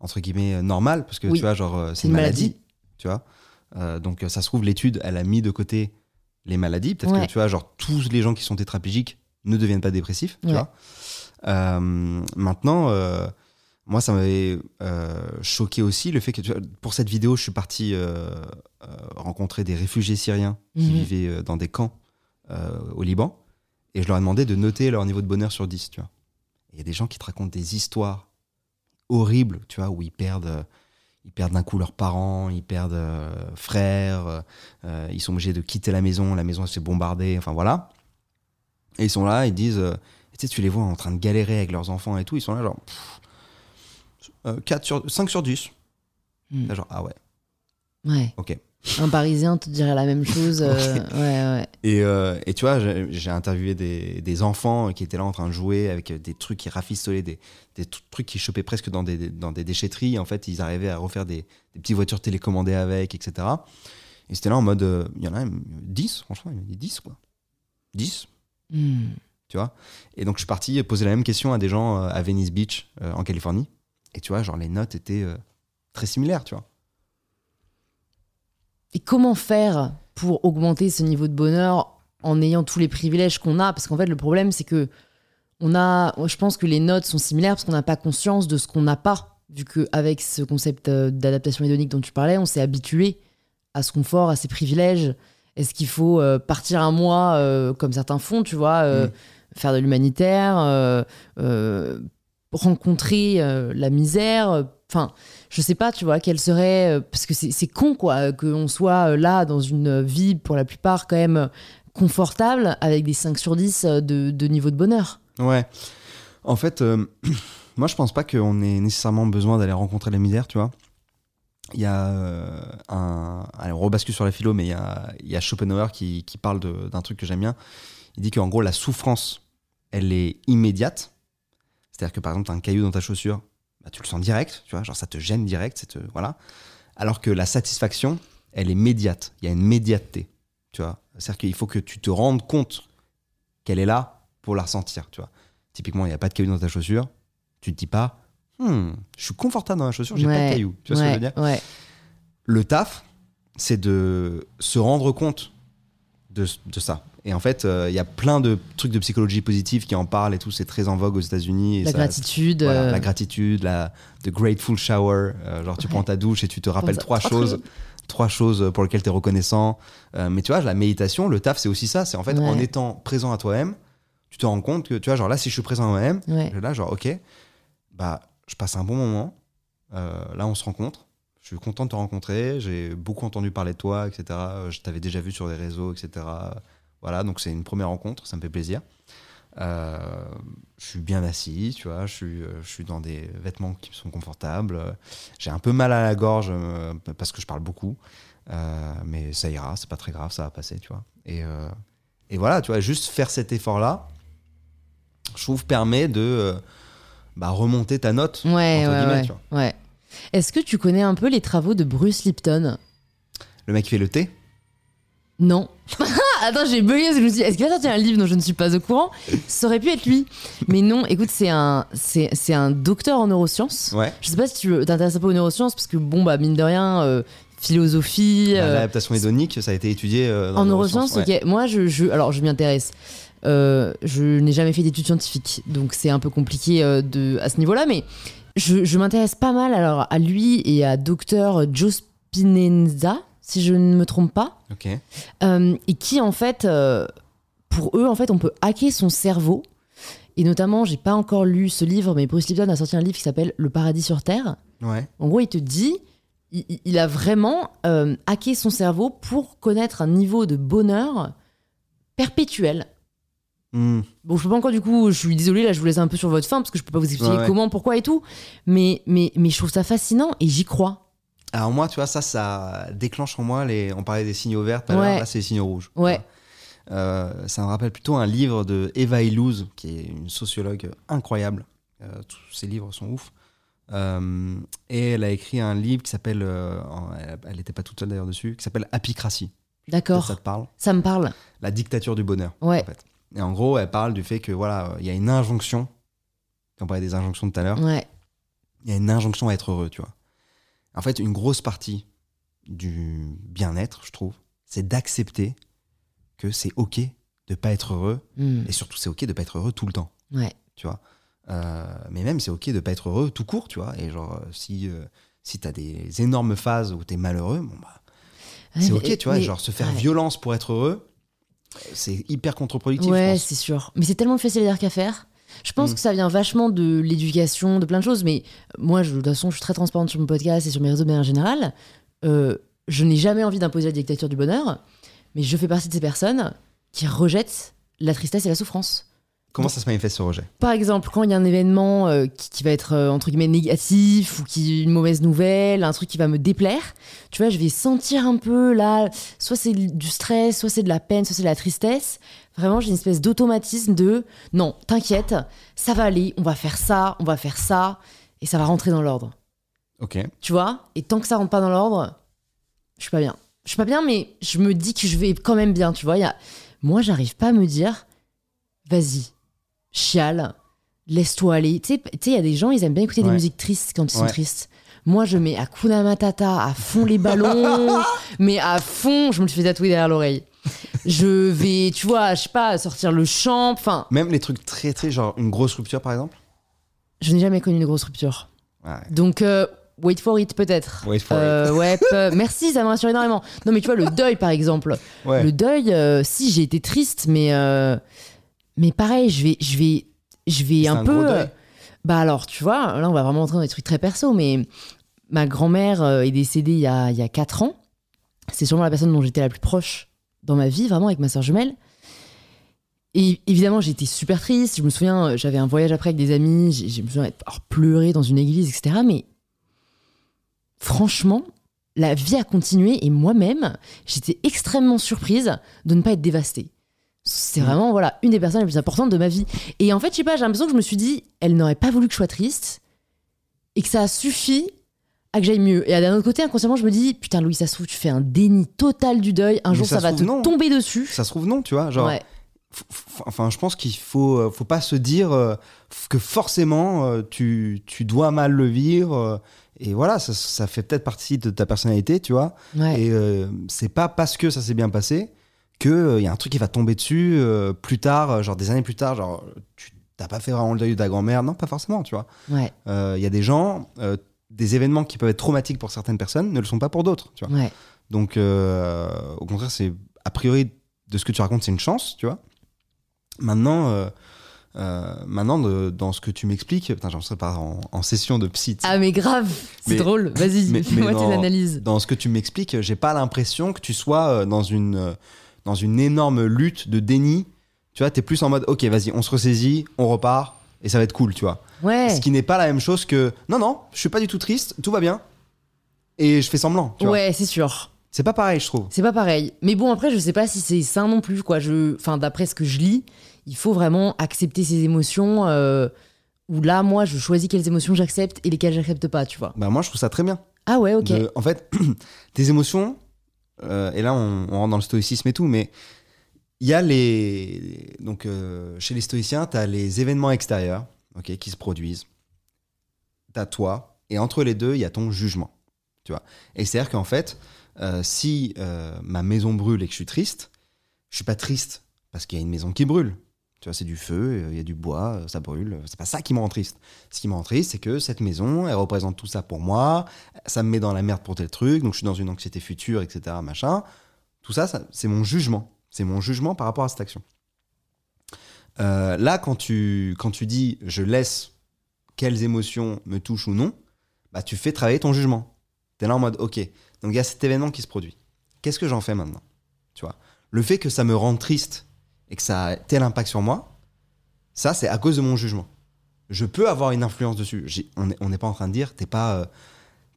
entre guillemets euh, normal parce que
Oui.
tu vois, genre, c'est une
une
maladie,
maladie.
tu vois. Euh, donc, ça se trouve, l'étude, elle a mis de côté les maladies. Peut-être
Ouais.
que tu vois, genre, tous les gens qui sont tétraplégiques ne deviennent pas dépressifs, tu vois. Euh, maintenant, euh, moi, ça m'avait choqué aussi le fait que tu vois, pour cette vidéo, je suis parti rencontrer des réfugiés syriens qui
Mhm.
vivaient dans des camps au Liban et je leur ai demandé de noter leur niveau de bonheur sur 10, tu vois. Il y a des gens qui te racontent des histoires horribles, tu vois, où ils perdent, euh, ils perdent d'un coup leurs parents, ils perdent euh, frères, euh, ils sont obligés de quitter la maison, la maison elle se fait bombarder, enfin voilà. Et ils sont là, ils disent, euh, tu sais, tu les vois en train de galérer avec leurs enfants et tout, ils sont là genre pff, euh, 4 sur, 5 sur 10.
Hmm.
Là, genre, ah ouais,
Ouais.
ok.
Un Parisien te dirait la même chose. euh, ouais, ouais.
Et, euh, et tu vois, j'ai interviewé des, des enfants qui étaient là en train de jouer avec des trucs qui rafistolaient, des, des trucs qui chopaient presque dans des, dans des déchetteries. En fait, ils arrivaient à refaire des, des petites voitures télécommandées avec, etc. Et c'était là en mode, euh, il y en a même 10, franchement, il y en a 10, quoi. 10,
Hmm.
tu vois. Et donc, je suis parti poser la même question à des gens euh, à Venice Beach, euh, en Californie. Et tu vois, genre, les notes étaient euh, très similaires, tu vois.
Et comment faire pour augmenter ce niveau de bonheur en ayant tous les privilèges qu'on a? Parce qu'en fait, le problème, c'est que on a, je pense que les notes sont similaires parce qu'on n'a pas conscience de ce qu'on n'a pas. Vu qu'avec ce concept euh, d'adaptation hédonique dont tu parlais, on s'est habitué à ce confort, à ces privilèges. Est-ce qu'il faut euh, partir un mois euh, comme certains font, tu vois, euh,
Mm.
faire de l'humanitaire, euh, rencontrer la misère Enfin, je sais pas, tu vois, quelle serait. euh, Parce que c'est con, quoi, qu'on soit euh, là dans une vie, pour la plupart, quand même confortable, avec des 5 sur 10 de, niveau de bonheur.
Ouais. En fait, euh, Moi, je pense pas qu'on ait nécessairement besoin d'aller rencontrer la misère, tu vois. Il y a euh, un. Allez, on rebascule sur la philo, mais il y a, Schopenhauer qui, qui parle d'un truc que j'aime bien. Il dit qu'en gros, la souffrance, elle est immédiate. C'est-à-dire que par exemple, tu as un caillou dans ta chaussure, bah, tu le sens direct, tu vois, genre ça te gêne direct, te, voilà. Alors que la satisfaction, elle est médiate. Il y a une médiateté, tu vois. C'est-à-dire qu'il faut que tu te rendes compte qu'elle est là pour la ressentir, tu vois. Typiquement, il n'y a pas de caillou dans ta chaussure, tu te dis pas, Hmm, je suis confortable dans ma chaussure, j'ai pas de caillou. Tu vois ce que je veux dire?
ouais.
Le taf, c'est de se rendre compte de, de ça. Et en fait, euh, il y a plein de trucs de psychologie positive qui en parlent et tout. C'est très en vogue aux États-Unis.
La
ça-
gratitude.
voilà,
euh,
la gratitude, la the grateful shower. euh, genre, tu
Ouais.
prends ta douche et tu te rappelles trois choses, trois choses pour lesquelles tu es reconnaissant. Mais tu vois, la méditation, le taf, c'est aussi ça. C'est en fait
Ouais.
en étant présent à toi-même, tu te rends compte que, tu vois, genre là, si je suis présent à moi-même,
ouais.
là, genre, ok, bah, je passe un bon moment. Là, on se rencontre. Je suis content de te rencontrer. J'ai beaucoup entendu parler de toi, etc. Euh, Je t'avais déjà vu sur les réseaux, etc. Voilà, donc c'est une première rencontre. Ça me fait plaisir. Euh, je suis bien assis, tu vois. Je suis, euh, je suis dans des vêtements qui sont confortables. J'ai un peu mal à la gorge parce que je parle beaucoup. Euh, mais ça ira, c'est pas très grave, ça va passer, tu vois. Et, euh, et voilà, tu vois, juste faire cet effort-là, je trouve, permet de bah, remonter ta note.
Ouais,
entre
ouais,
guillemets,
ouais,
tu vois.
ouais. Est-ce que tu connais un peu les travaux de Bruce Lipton?
Le mec qui fait le thé?
Non. Attends, j'ai bugué je me suis dit, est-ce qu'il va sortir un livre dont je ne suis pas au courant? Ça aurait pu être lui. Mais non, écoute, c'est un, c'est, c'est un docteur en neurosciences.
Ouais.
Je sais pas si tu t'intéresses un peu aux neurosciences, parce que bon, bah, mine de rien, euh, philosophie.
Bah,
euh,
L'adaptation hédonique, ça a été étudié euh, dans
en neurosciences,
ouais.
ok. Moi, je, je- alors, je m'y intéresse. Je n'ai jamais fait d'études scientifiques, donc c'est un peu compliqué de, à ce niveau-là, mais je, je m'intéresse pas mal alors à lui et à docteur Joe Spinenza, si je ne me trompe pas,
Ok.
euh, et qui en fait, euh, pour eux, en fait, on peut hacker son cerveau. Et notamment, j'ai pas encore lu ce livre, mais Bruce Lipton a sorti un livre qui s'appelle Le paradis sur terre.
Ouais.
En gros, il te dit, il, il- il a vraiment euh, hacké son cerveau pour connaître un niveau de bonheur perpétuel.
Hmm.
Bon, je peux pas encore du coup, je suis désolée, là je vous laisse un peu sur votre fin parce que je peux pas vous expliquer
Ouais,
comment, pourquoi et tout. Mais, mais, mais je trouve ça fascinant et j'y crois.
Alors moi, tu vois, ça, ça déclenche en moi les. On parlait des signaux verts,
Ouais.
là, c'est les signaux rouges.
Ouais.
Euh, ça me rappelle plutôt un livre de Eva Illouz, qui est une sociologue incroyable. Euh, tous ses livres sont ouf. Euh, et elle a écrit un livre qui s'appelle, euh, elle n'était pas toute seule d'ailleurs dessus, qui s'appelle Apicratie.
D'accord,
Ça te parle
ça me parle.
La dictature du bonheur.
Ouais.
En fait. Et en gros, elle parle du fait que voilà, euh, il y a une injonction. On parlait des injonctions tout à l'heure.
Ouais,
Il y a une injonction à être heureux, tu vois. En fait, une grosse partie du bien-être, je trouve, c'est d'accepter que c'est ok de pas être heureux
Hmm.
et surtout c'est ok de pas être heureux tout le temps,
ouais.
tu vois. Euh, mais même c'est ok de pas être heureux tout court, tu vois. Et genre euh, si euh, si t'as des énormes phases où t'es malheureux, bon bah c'est ok,
mais-
tu vois.
mais-
genre se faire
ouais.
violence pour être heureux, c'est hyper contre-productif.
Ouais, c'est sûr. Mais c'est tellement facile qu'à faire. Je pense
Mm.
que ça vient vachement de l'éducation, de plein de choses. Mais moi, je, de toute façon, je suis très transparente sur mon podcast et sur mes réseaux de manière générale. Euh, je n'ai jamais envie d'imposer la dictature du bonheur, mais je fais partie de ces personnes qui rejettent la tristesse et la souffrance.
Comment ça se manifeste ce rejet?
Par exemple, quand il y a un événement euh, qui, qui va être euh, entre guillemets négatif ou qui une mauvaise nouvelle, un truc qui va me déplaire, tu vois, je vais sentir un peu là, soit c'est du stress, soit c'est de la peine, soit c'est de la tristesse. Vraiment, j'ai une espèce d'automatisme de non, t'inquiète, ça va aller, on va faire ça, on va faire ça, et ça va rentrer dans l'ordre.
Ok.
Tu vois? Et tant que ça rentre pas dans l'ordre, je suis pas bien. Je suis pas bien, mais je me dis que je vais quand même bien, tu vois. Y a... Moi, j'arrive pas à me dire, vas-y, chiale, laisse-toi aller. Tu sais, il y a des gens, ils aiment bien écouter des musiques tristes quand ils sont tristes. Moi, je mets Hakuna Matata à fond les ballons, mais à fond, je me le fais tatouer derrière l'oreille. Je vais, tu vois, je sais pas, sortir le champ. Enfin,
Même les trucs très très genre une grosse rupture par exemple?
je n'ai jamais connu une grosse rupture.
Ouais.
Donc, euh, wait for it, peut-être.
Wait for
Euh, ouais, peu- merci, ça me rassure énormément. Non, mais tu vois, le deuil, par exemple.
Ouais.
Le deuil, euh, si j'ai été triste, mais euh, mais pareil, je vais je vais je vais un,
un
peu. euh, bah alors, tu vois, là on va vraiment entrer dans des trucs très perso, mais ma grand-mère euh, est décédée il y a il y a quatre ans. C'est sûrement la personne dont j'étais la plus proche dans ma vie, vraiment avec ma soeur jumelle. Et évidemment, j'étais super triste. Je me souviens, euh, j'avais un voyage après avec des amis. j'ai- Je me souviens alors, pleurer dans une église, etc. Mais franchement, la vie a continué et moi-même, j'étais extrêmement surprise de ne pas être dévastée. C'est
Mm.
vraiment voilà une des personnes les plus importantes de ma vie. Et en fait, je sais pas, j'ai l'impression que je me suis dit, elle n'aurait pas voulu que je sois triste et que ça a suffi à que j'aille mieux. Et d'un autre côté, inconsciemment, je me dis, putain, Louis, ça se trouve, tu fais un déni total du deuil. Un
Mais
jour,
ça
ça, va
trouve,
te
non.
tomber dessus.
Ça se trouve, non, tu vois. Genre,
Ouais.
enfin, je pense qu'il faut, euh, faut pas se dire euh, que forcément euh, tu, tu dois mal le vivre. euh, et voilà, ça, ça fait peut-être partie de ta personnalité, tu vois.
Ouais.
Et c'est pas parce que ça s'est bien passé qu'il y a un truc qui va tomber dessus euh, plus tard, euh, genre des années plus tard, genre tu t'as pas fait vraiment le deuil de ta grand-mère? Non, pas forcément, tu vois.
Ouais.
Euh, Il y a des gens, euh, des événements qui peuvent être traumatiques pour certaines personnes ne le sont pas pour d'autres, tu vois.
Ouais.
Donc, euh, au contraire, c'est a priori de ce que tu racontes, c'est une chance, tu vois. Maintenant, euh, euh, maintenant de- dans ce que tu m'expliques, putain, j'en serais pas en, en session de psy.
Ah, mais grave, c'est drôle. Vas-y, fais-moi tes analyses.
Dans ce que tu m'expliques, j'ai pas l'impression que tu sois euh, dans une euh, dans une énorme lutte de déni. Tu vois, t'es plus en mode, ok, vas-y, on se ressaisit, on repart et ça va être cool, tu vois.
Ouais.
Ce qui n'est pas la même chose que, non, non, je suis pas du tout triste, tout va bien et je fais semblant. Tu vois.
Ouais, c'est sûr.
C'est pas pareil, je trouve.
C'est pas pareil. Mais bon, après, je sais pas si c'est sain non plus, quoi. Je... Enfin, d'après ce que je lis, il faut vraiment accepter ses émotions. euh, Où là, moi, je choisis quelles émotions j'accepte et lesquelles j'accepte pas, tu vois.
Bah moi, je trouve ça très bien.
Ah ouais, ok.
De- en fait, tes émotions, euh, et là on, rentre dans le stoïcisme et tout, mais il y a les. Donc euh, chez les stoïciens, tu as les événements extérieurs qui se produisent. Tu as toi, et entre les deux, il y a ton jugement. Tu vois et c'est-à-dire qu'en fait, euh, si ma maison brûle et que je suis triste, je suis pas triste parce qu'il y a une maison qui brûle. Tu vois, c'est du feu, euh, il y a du bois, euh, ça brûle. C'est pas ça qui me rend triste. Ce qui me rend triste, c'est que cette maison, elle représente tout ça pour moi ça me met dans la merde pour tel truc, donc je suis dans une anxiété future, etc. Machin. Tout ça, c'est mon jugement. C'est mon jugement par rapport à cette action. Euh, là, quand tu, quand tu dis je laisse quelles émotions me touchent ou non, bah, tu fais travailler ton jugement. Tu es là en mode ok, donc il y a cet événement qui se produit. Qu'est-ce que j'en fais maintenant? Tu vois? Le fait que ça me rende triste et que ça a tel impact sur moi, ça, c'est à cause de mon jugement. Je peux avoir une influence dessus. On n'est pas en train de dire t'es pas. euh,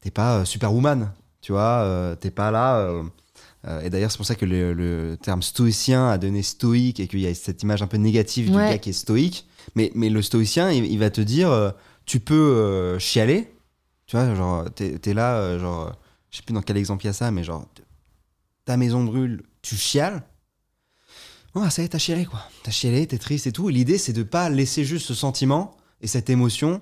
t'es pas euh, superwoman, tu vois, euh, t'es pas là. euh, et d'ailleurs, c'est pour ça que le, le terme stoïcien a donné stoïque et qu'il y a cette image un peu négative du gars qui est stoïque. Mais, mais le stoïcien, il, il va te dire, tu peux chialer, tu vois, genre, t'es es là, genre, je sais plus dans quel exemple il y a ça, mais genre, ta maison brûle, tu chiales. Oh, ça y est, t'as chialé, quoi. T'as chialé, t'es triste et tout. Et l'idée, c'est de pas laisser juste ce sentiment et cette émotion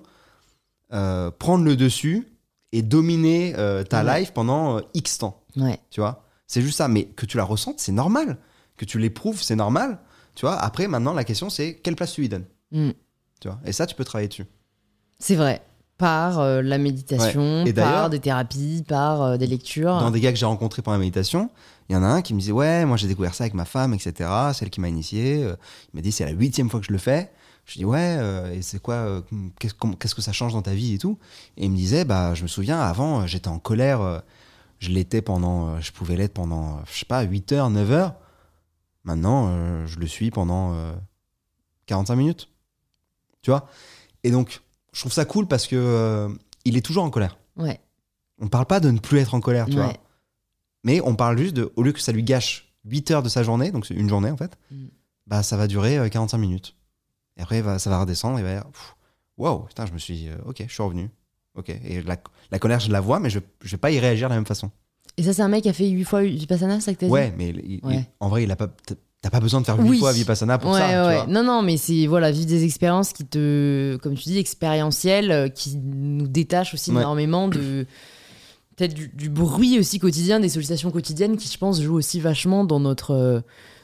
euh, prendre le dessus et dominer euh, ta
Ouais.
life pendant euh, X temps,
Ouais.
tu vois? C'est juste ça. Mais que tu la ressentes, c'est normal. Que tu l'éprouves, c'est normal. Tu vois? Après, maintenant, la question, c'est quelle place tu lui donnes?
Mm.
Tu vois? Et ça, tu peux travailler dessus.
C'est vrai. Par la méditation,
Ouais. Et
par des thérapies, par des lectures.
Dans des gars que j'ai rencontrés pendant la méditation, il y en a un qui me disait Ouais, moi j'ai découvert ça avec ma femme, etc. Celle qui m'a initié. Euh, Il m'a dit C'est la huitième fois que je le fais. Je dis Ouais, euh, et c'est quoi euh, Qu'est-ce qu'est-ce que ça change dans ta vie et tout? Et il me disait Bah, je me souviens, avant, j'étais en colère. euh, je l'étais pendant. Je pouvais l'être pendant, je sais pas, 8 heures, 9 heures. Maintenant, je le suis pendant euh, 45 minutes. Tu vois? Et donc, je trouve ça cool parce que il est toujours en colère.
Ouais.
On parle pas de ne plus être en colère, tu vois?
Ouais.
Mais on parle juste de, au lieu que ça lui gâche 8 heures de sa journée, donc c'est une journée en fait,
Mm.
bah ça va durer euh, 45 minutes. Et après, ça va redescendre, et va dire, wow, putain, je me suis, euh, ok, je suis revenu. Ok, et la, la colère, je la vois, mais je, je vais pas y réagir de la même façon.
Et ça, c'est un mec qui a fait 8 fois Vipassana, ça que t'as dit?
Ouais, mais il- il-
Ouais.
en vrai, il a pas, t'as pas besoin de faire 8
Oui.
fois Vipassana pour
ouais,
ça, tu
ouais.
vois.
Non, non, mais c'est voilà, vivre des expériences qui te, comme tu dis, expérientielles, euh, qui nous détachent aussi
Ouais.
énormément de peut-être du, du bruit aussi quotidien, des sollicitations quotidiennes qui, je pense, jouent aussi vachement dans notre euh,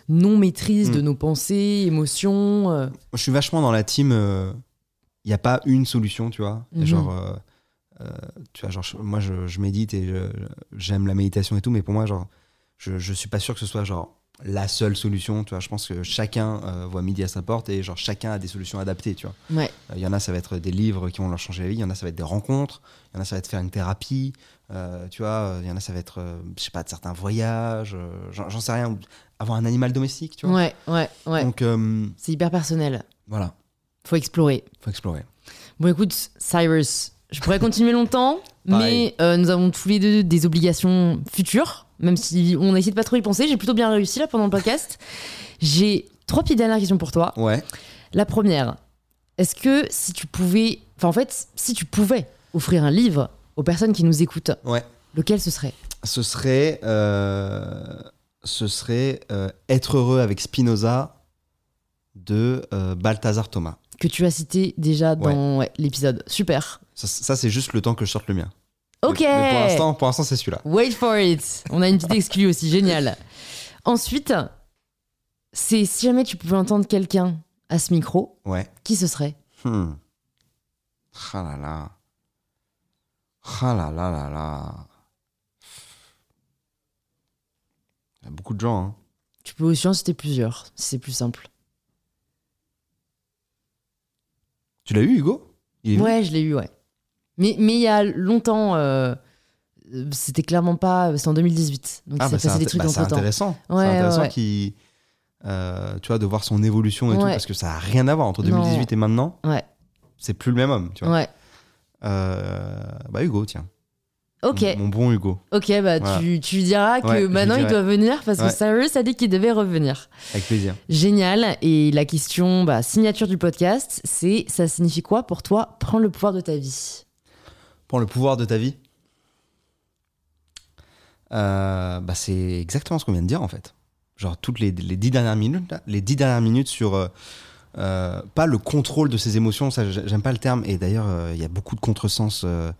non maîtrise de
Mm.
nos pensées, émotions. euh.
Je suis vachement dans la team. Il n'y a pas une solution, tu vois.
Mhm.
Genre, euh, euh, tu vois, genre, moi, je, je médite et j'aime la méditation et tout, mais pour moi, genre, je, je suis pas sûr que ce soit genre la seule solution. Tu vois, je pense que chacun euh, voit midi à sa porte et genre chacun a des solutions adaptées. Tu vois.
Ouais,
Il y en a, ça va être des livres qui vont leur changer la vie. Il y en a, ça va être des rencontres. Il y en a, ça va être faire une thérapie. Euh, tu vois, il y en a, ça va être, euh, je sais pas, de certains voyages. euh, J'en sais rien. avoir un animal domestique, tu vois.
Ouais, ouais, ouais.
Donc euh,
C'est hyper personnel.
voilà,
Faut explorer.
faut explorer.
Bon, écoute, Cyrus, je pourrais continuer longtemps, mais euh, nous avons tous les deux des obligations futures, même si on a essayé de pas trop y penser. J'ai plutôt bien réussi là pendant le podcast. J'ai trois petites dernières questions pour toi.
Ouais.
La première, est-ce que si tu pouvais, enfin en fait, si tu pouvais offrir un livre aux personnes qui nous écoutent,
Ouais.
lequel ce serait?
Ce serait, euh, ce serait euh, être heureux avec Spinoza de euh, Balthazar Thomas.
Que tu as cité déjà dans ouais, l'épisode. Super.
Ça, ça, c'est juste le temps que je sorte le mien.
Ok.
Mais, pour l'instant, pour l'instant, c'est celui-là.
Wait for it. On a une petite exclue aussi, génial. Ensuite, c'est si jamais tu pouvais entendre quelqu'un à ce micro,
Ouais.
qui ce serait?
Hmm. Ah là là. Ah là là là là. Il y a beaucoup de gens. Hein.
Tu peux aussi en citer plusieurs, si c'est plus simple.
Tu l'as eu, Hugo? Il
Ouais, je l'ai eu, ouais. Mais mais il y a longtemps, euh, c'était clairement pas. C'est en 2018. Donc
Ah, bah,
s'est
c'est
passé des
inté-
trucs
bah, intéressant.
Ouais,
c'est intéressant
ouais.
qu'il- euh, tu vois, de voir son évolution et tout, parce que ça a rien à voir entre
Non.
2018 et maintenant.
Ouais,
C'est plus le même homme, tu vois.
ouais.
Euh, bah Hugo, tiens.
Ok,
Mon, mon bon Hugo,
ok, bah
Voilà.
tu, tu diras que
Ouais,
maintenant il doit venir parce que
Ouais.
Cyrus a dit qu'il devait revenir.
avec plaisir.
Génial. Et la question bah, signature du podcast, c'est ça signifie quoi pour toi prendre le pouvoir de ta vie?
Prends le pouvoir de ta vie? Euh, bah c'est exactement ce qu'on vient de dire en fait. Genre toutes les, les dix dernières minutes, là, les dix dernières minutes sur euh, euh, pas le contrôle de ses émotions, ça j'ai- j'aime pas le terme. Et d'ailleurs euh, il y a beaucoup de contresens euh,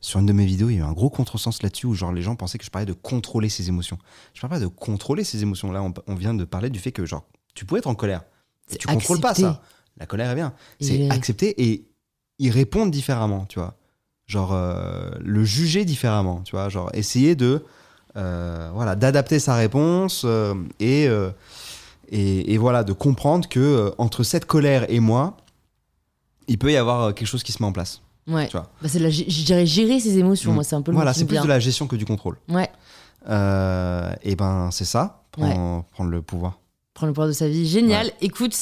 sur une de mes vidéos. Il y a eu un gros contresens là-dessus où genre les gens pensaient que je parlais de contrôler ses émotions. Je parle pas de contrôler ses émotions. Là on, on vient de parler du fait que genre tu peux être en colère. Tu contrôles pas
accepter.
ça. La colère est bien. C'est accepter et y répondre différemment, tu vois. Genre euh, le juger différemment, tu vois. Genre essayer de voilà d'adapter sa réponse et, et et voilà de comprendre que euh, entre cette colère et moi, il peut y avoir euh, quelque chose qui se met en place.
Ouais.
Tu vois.
Bah, c'est la, je dirais gérer ses émotions.
Mm.
Moi, c'est un peu le
Voilà, c'est plus de la gestion que du contrôle.
Ouais.
Euh, et ben c'est ça, prendre, prendre le pouvoir.
Prendre le pouvoir de sa vie. Génial. Écoute,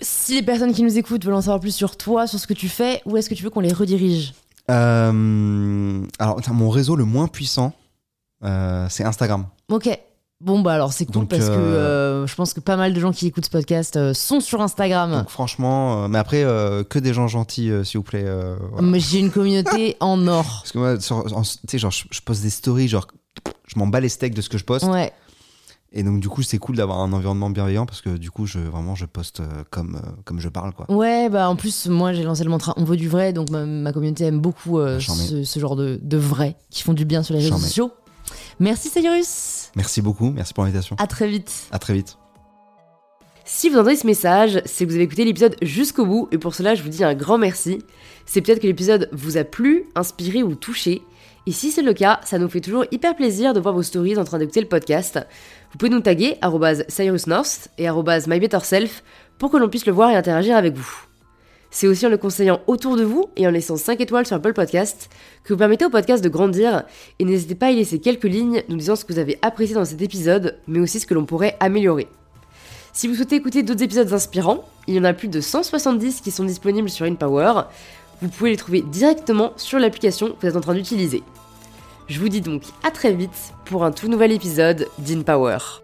si les personnes qui nous écoutent veulent en savoir plus sur toi, sur ce que tu fais, où est-ce que tu veux qu'on les redirige?
Euh, alors mon réseau le moins puissant, euh, c'est Instagram.
Ok. Bon, bah alors c'est cool
Donc,
parce que
euh,
euh, je pense que pas mal de gens qui écoutent ce podcast euh, sont sur Instagram.
Donc franchement, euh, mais après, que des gens gentils, s'il vous plaît. voilà.
Mais J'ai une communauté en or.
Parce que moi, tu sais, genre, je, je poste des stories, genre, je m'en bats les steaks de ce que je poste.
Ouais.
Et donc, du coup, c'est cool d'avoir un environnement bienveillant parce que, du coup, je, vraiment, je poste comme, euh, comme je parle, quoi.
Ouais, bah en plus, moi j'ai lancé le mantra On veut du vrai, donc ma, ma communauté aime beaucoup euh, ce, ce genre de, de vrai qui font du bien sur les réseaux sociaux. Merci Cyrus.
Merci beaucoup, merci pour l'invitation.
À très vite.
À très vite.
Si vous entendez ce message, c'est que vous avez écouté l'épisode jusqu'au bout et pour cela je vous dis un grand merci. C'est peut-être que l'épisode vous a plu, inspiré ou touché. Et si c'est le cas, ça nous fait toujours hyper plaisir de voir vos stories en train d'écouter le podcast. Vous pouvez nous taguer cyrusnorth et mybetterself pour que l'on puisse le voir et interagir avec vous. C'est aussi en le conseillant autour de vous et en laissant 5 étoiles sur Apple Podcast que vous permettez au podcast de grandir et n'hésitez pas à y laisser quelques lignes nous disant ce que vous avez apprécié dans cet épisode mais aussi ce que l'on pourrait améliorer. Si vous souhaitez écouter d'autres épisodes inspirants, il y en a plus de 170 qui sont disponibles sur InPower. Vous pouvez les trouver directement sur l'application que vous êtes en train d'utiliser. Je vous dis donc à très vite pour un tout nouvel épisode d'InPower.